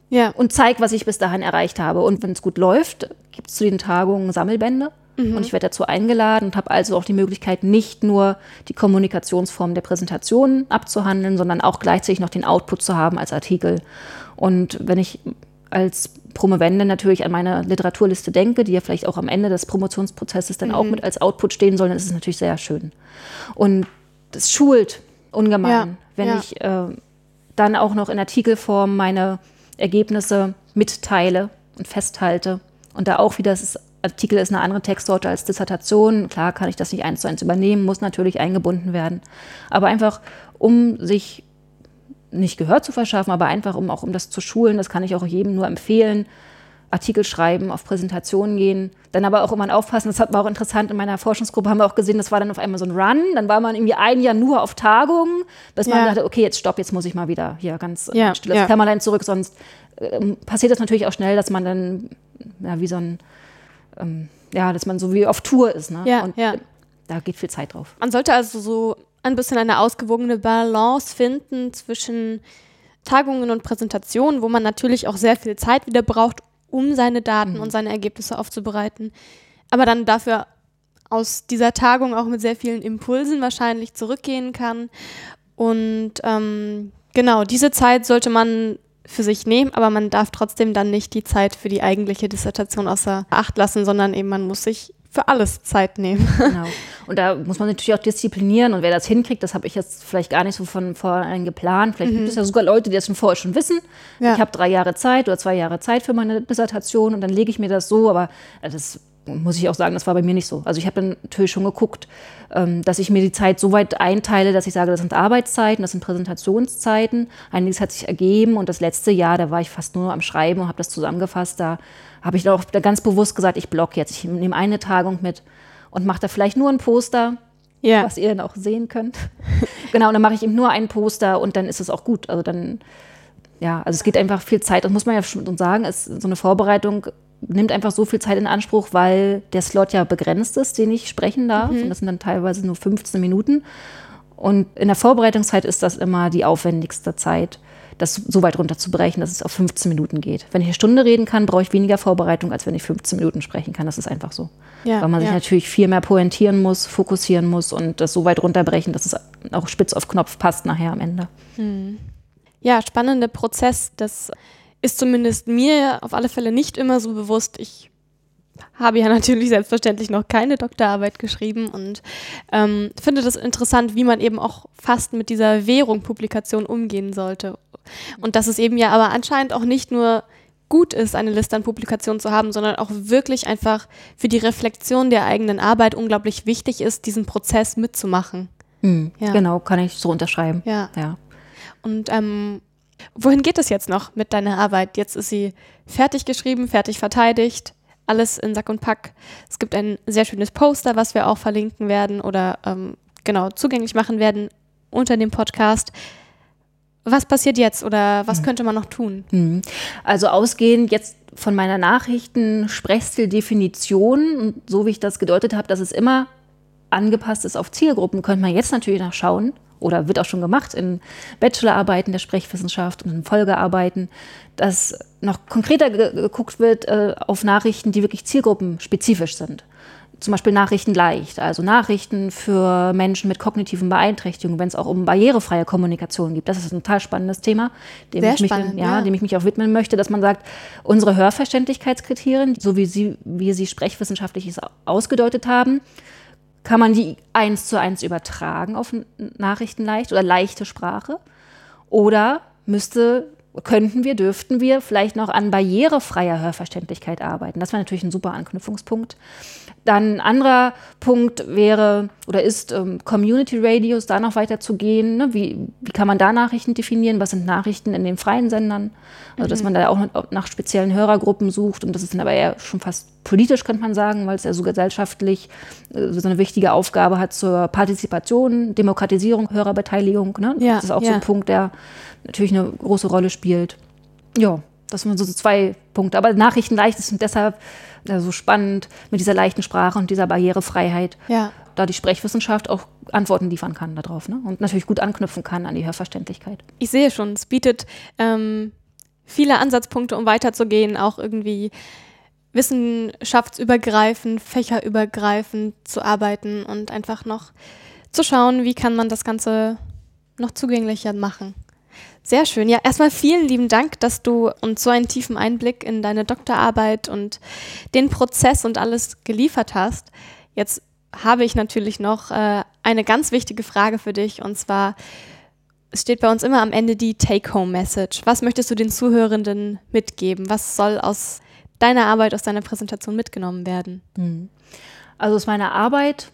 ja. und zeige, was ich bis dahin erreicht habe. Und wenn es gut läuft, gibt es zu den Tagungen Sammelbände. Mhm. Und ich werde dazu eingeladen und habe also auch die Möglichkeit, nicht nur die Kommunikationsform der Präsentation abzuhandeln, sondern auch gleichzeitig noch den Output zu haben als Artikel. Und wenn ich als Promovende natürlich an meine Literaturliste denke, die ja vielleicht auch am Ende des Promotionsprozesses dann mhm. auch mit als Output stehen soll, dann ist es natürlich sehr schön. Und das schult ungemein, ja. wenn ja. ich äh, dann auch noch in Artikelform meine Ergebnisse mitteile und festhalte. Und da auch wieder, das Artikel ist eine andere Textsorte als Dissertation. Klar kann ich das nicht eins zu eins übernehmen, muss natürlich eingebunden werden. Aber einfach, um sich nicht Gehör zu verschaffen, aber einfach um auch um das zu schulen, das kann ich auch jedem nur empfehlen. Artikel schreiben, auf Präsentationen gehen, dann aber auch immer aufpassen. Das war auch interessant in meiner Forschungsgruppe, haben wir auch gesehen, das war dann auf einmal so ein Run. Dann war man irgendwie ein Jahr nur auf Tagungen, bis ja. man dachte, okay, jetzt stopp, jetzt muss ich mal wieder hier ganz ja. stilles ja. Kämmerlein zurück. Sonst äh, passiert das natürlich auch schnell, dass man dann, ja, wie so ein, ähm, ja, dass man so wie auf Tour ist. Ne? Ja, Und ja. da geht viel Zeit drauf. Man sollte also so ein bisschen eine ausgewogene Balance finden zwischen Tagungen und Präsentationen, wo man natürlich auch sehr viel Zeit wieder braucht, um seine Daten mhm. und seine Ergebnisse aufzubereiten. Aber dann dafür aus dieser Tagung auch mit sehr vielen Impulsen wahrscheinlich zurückgehen kann. Und ähm, genau, diese Zeit sollte man für sich nehmen, aber man darf trotzdem dann nicht die Zeit für die eigentliche Dissertation außer Acht lassen, sondern eben man muss sich für alles Zeit nehmen. Genau. Und da muss man natürlich auch disziplinieren und wer das hinkriegt, das habe ich jetzt vielleicht gar nicht so von vornherein geplant. Vielleicht mhm. gibt es ja sogar Leute, die das schon vorher schon wissen. Ja. Ich habe drei Jahre Zeit oder zwei Jahre Zeit für meine Dissertation und dann lege ich mir das so, aber äh, das muss ich auch sagen, das war bei mir nicht so. Also ich habe dann natürlich schon geguckt, ähm, dass ich mir die Zeit so weit einteile, dass ich sage, das sind Arbeitszeiten, das sind Präsentationszeiten. Einiges hat sich ergeben und das letzte Jahr, da war ich fast nur am Schreiben und habe das zusammengefasst. Da habe ich auch ganz bewusst gesagt, ich block jetzt. Ich nehme eine Tagung mit und mache da vielleicht nur ein Poster, ja. was ihr dann auch sehen könnt. genau, und dann mache ich eben nur ein Poster und dann ist es auch gut. Also dann, ja, also es geht einfach viel Zeit. Das muss man ja schon sagen, ist so eine Vorbereitung nimmt einfach so viel Zeit in Anspruch, weil der Slot ja begrenzt ist, den ich sprechen darf. Mhm. Und das sind dann teilweise nur 15 Minuten. Und in der Vorbereitungszeit ist das immer die aufwendigste Zeit, das so weit runterzubrechen, dass es auf 15 Minuten geht. Wenn ich eine Stunde reden kann, brauche ich weniger Vorbereitung, als wenn ich 15 Minuten sprechen kann. Das ist einfach so. Ja, Weil man sich natürlich viel mehr pointieren muss, fokussieren muss und das so weit runterbrechen, dass es auch spitz auf Knopf passt nachher am Ende. Mhm. Ja, spannender Prozess. Das ist zumindest mir auf alle Fälle nicht immer so bewusst. Ich habe ja natürlich selbstverständlich noch keine Doktorarbeit geschrieben und ähm, finde das interessant, wie man eben auch fast mit dieser Währung Publikation umgehen sollte. Und dass es eben ja aber anscheinend auch nicht nur gut ist, eine Liste an Publikationen zu haben, sondern auch wirklich einfach für die Reflexion der eigenen Arbeit unglaublich wichtig ist, diesen Prozess mitzumachen. Mhm, ja. Genau, kann ich so unterschreiben. Ja. ja. Und ähm, Wohin geht es jetzt noch mit deiner Arbeit? Jetzt ist sie fertig geschrieben, fertig verteidigt. alles in Sack und Pack. Es gibt ein sehr schönes Poster, was wir auch verlinken werden oder ähm, genau zugänglich machen werden unter dem Podcast. Was passiert jetzt oder was mhm. könnte man noch tun? Mhm. Also ausgehend jetzt von meiner Nachrichten-Sprechstil-Definition, so wie ich das gedeutet habe, dass es immer angepasst ist auf Zielgruppen, könnte man jetzt natürlich nachschauen oder wird auch schon gemacht in Bachelorarbeiten der Sprechwissenschaft und in Folgearbeiten, dass noch konkreter geguckt wird äh, auf Nachrichten, die wirklich zielgruppenspezifisch sind zum Beispiel Nachrichten leicht, also Nachrichten für Menschen mit kognitiven Beeinträchtigungen, wenn es auch um barrierefreie Kommunikation geht. Das ist ein total spannendes Thema, dem, Sehr ich, mich, spannend, ja, ja. dem ich mich auch widmen möchte, dass man sagt, unsere Hörverständlichkeitskriterien, so wie sie, wie sie sprechwissenschaftlich ausgedeutet haben, kann man die eins zu eins übertragen auf Nachrichten leicht oder leichte Sprache? Oder müsste könnten wir, dürften wir vielleicht noch an barrierefreier Hörverständlichkeit arbeiten. Das wäre natürlich ein super Anknüpfungspunkt. Dann ein anderer Punkt wäre oder ist ähm, Community Radios, da noch weiter zu gehen. Ne? Wie, wie kann man da Nachrichten definieren? Was sind Nachrichten in den freien Sendern? Also, dass mhm. man da auch nach speziellen Hörergruppen sucht. Und das ist dann aber eher schon fast politisch, könnte man sagen, weil es ja so gesellschaftlich äh, so eine wichtige Aufgabe hat zur Partizipation, Demokratisierung, Hörerbeteiligung. Ne? Ja, das ist auch ja. so ein Punkt, der natürlich eine große Rolle spielt. Ja, das sind so zwei Punkte. Aber Nachrichten leicht sind deshalb ja, so spannend mit dieser leichten Sprache und dieser Barrierefreiheit, ja. da die Sprechwissenschaft auch Antworten liefern kann darauf ne? und natürlich gut anknüpfen kann an die Hörverständlichkeit. Ich sehe schon, es bietet ähm, viele Ansatzpunkte, um weiterzugehen, auch irgendwie wissenschaftsübergreifend, fächerübergreifend zu arbeiten und einfach noch zu schauen, wie kann man das Ganze noch zugänglicher machen. Sehr schön. Ja, erstmal vielen lieben Dank, dass du uns so einen tiefen Einblick in deine Doktorarbeit und den Prozess und alles geliefert hast. Jetzt habe ich natürlich noch äh, eine ganz wichtige Frage für dich und zwar, es steht bei uns immer am Ende die Take-Home-Message. Was möchtest du den Zuhörenden mitgeben? Was soll aus deiner Arbeit, aus deiner Präsentation mitgenommen werden? Hm. Also aus meiner Arbeit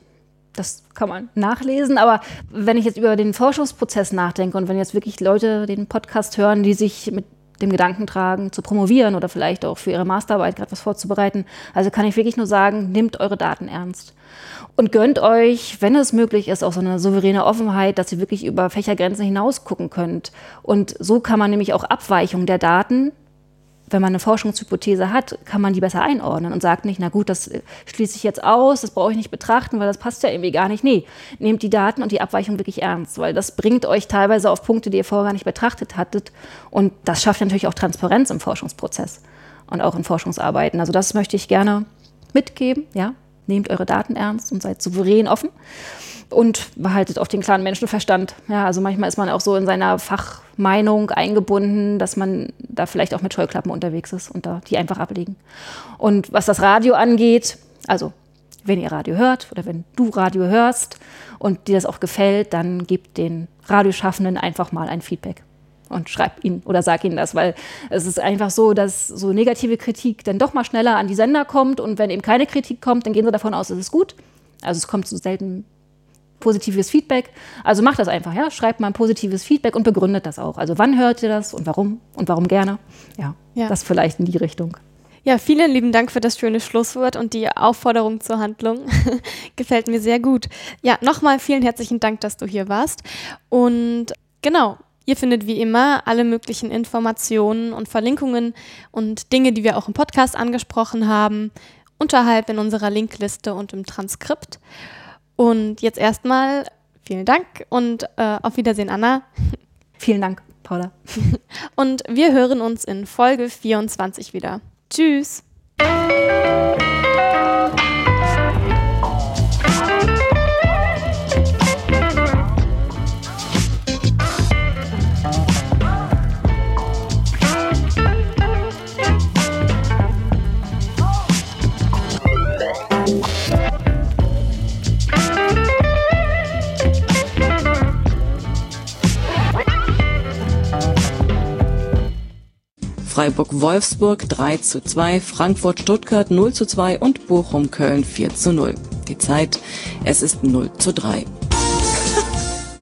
das kann man nachlesen. Aber wenn ich jetzt über den Forschungsprozess nachdenke und wenn jetzt wirklich Leute den Podcast hören, die sich mit dem Gedanken tragen, zu promovieren oder vielleicht auch für ihre Masterarbeit gerade was vorzubereiten, also kann ich wirklich nur sagen, nehmt eure Daten ernst. Und gönnt euch, wenn es möglich ist, auch so eine souveräne Offenheit, dass ihr wirklich über Fächergrenzen hinaus gucken könnt. Und so kann man nämlich auch Abweichungen der Daten wenn man eine Forschungshypothese hat, kann man die besser einordnen und sagt nicht, na gut, das schließe ich jetzt aus, das brauche ich nicht betrachten, weil das passt ja irgendwie gar nicht. Nee, nehmt die Daten und die Abweichung wirklich ernst, weil das bringt euch teilweise auf Punkte, die ihr vorher gar nicht betrachtet hattet. Und das schafft natürlich auch Transparenz im Forschungsprozess und auch in Forschungsarbeiten. Also das möchte ich gerne mitgeben, ja. Nehmt eure Daten ernst und seid souverän offen und behaltet auch den klaren Menschenverstand. Ja, also manchmal ist man auch so in seiner Fachmeinung eingebunden, dass man da vielleicht auch mit Scheuklappen unterwegs ist und da die einfach ablegen. Und was das Radio angeht, also wenn ihr Radio hört oder wenn du Radio hörst und dir das auch gefällt, dann gib den Radioschaffenden einfach mal ein Feedback und schreib ihnen oder sag ihnen das, weil es ist einfach so, dass so negative Kritik dann doch mal schneller an die Sender kommt und wenn eben keine Kritik kommt, dann gehen sie davon aus, es ist gut. Also es kommt so selten positives Feedback. Also macht das einfach, ja. Schreibt mal ein positives Feedback und begründet das auch. Also wann hört ihr das und warum und warum gerne? Ja, ja. das vielleicht in die Richtung. Ja, vielen lieben Dank für das schöne Schlusswort und die Aufforderung zur Handlung. Gefällt mir sehr gut. Ja, nochmal vielen herzlichen Dank, dass du hier warst. Und genau, Ihr findet wie immer alle möglichen Informationen und Verlinkungen und Dinge, die wir auch im Podcast angesprochen haben, unterhalb in unserer Linkliste und im Transkript. Und jetzt erstmal vielen Dank und äh, auf Wiedersehen, Anna. Vielen Dank, Paula. und wir hören uns in Folge 24 wieder. Tschüss. Freiburg-Wolfsburg 3 zu 2, Frankfurt-Stuttgart 0 zu 2 und Bochum-Köln 4 zu 0. Die Zeit, es ist 0 zu 3.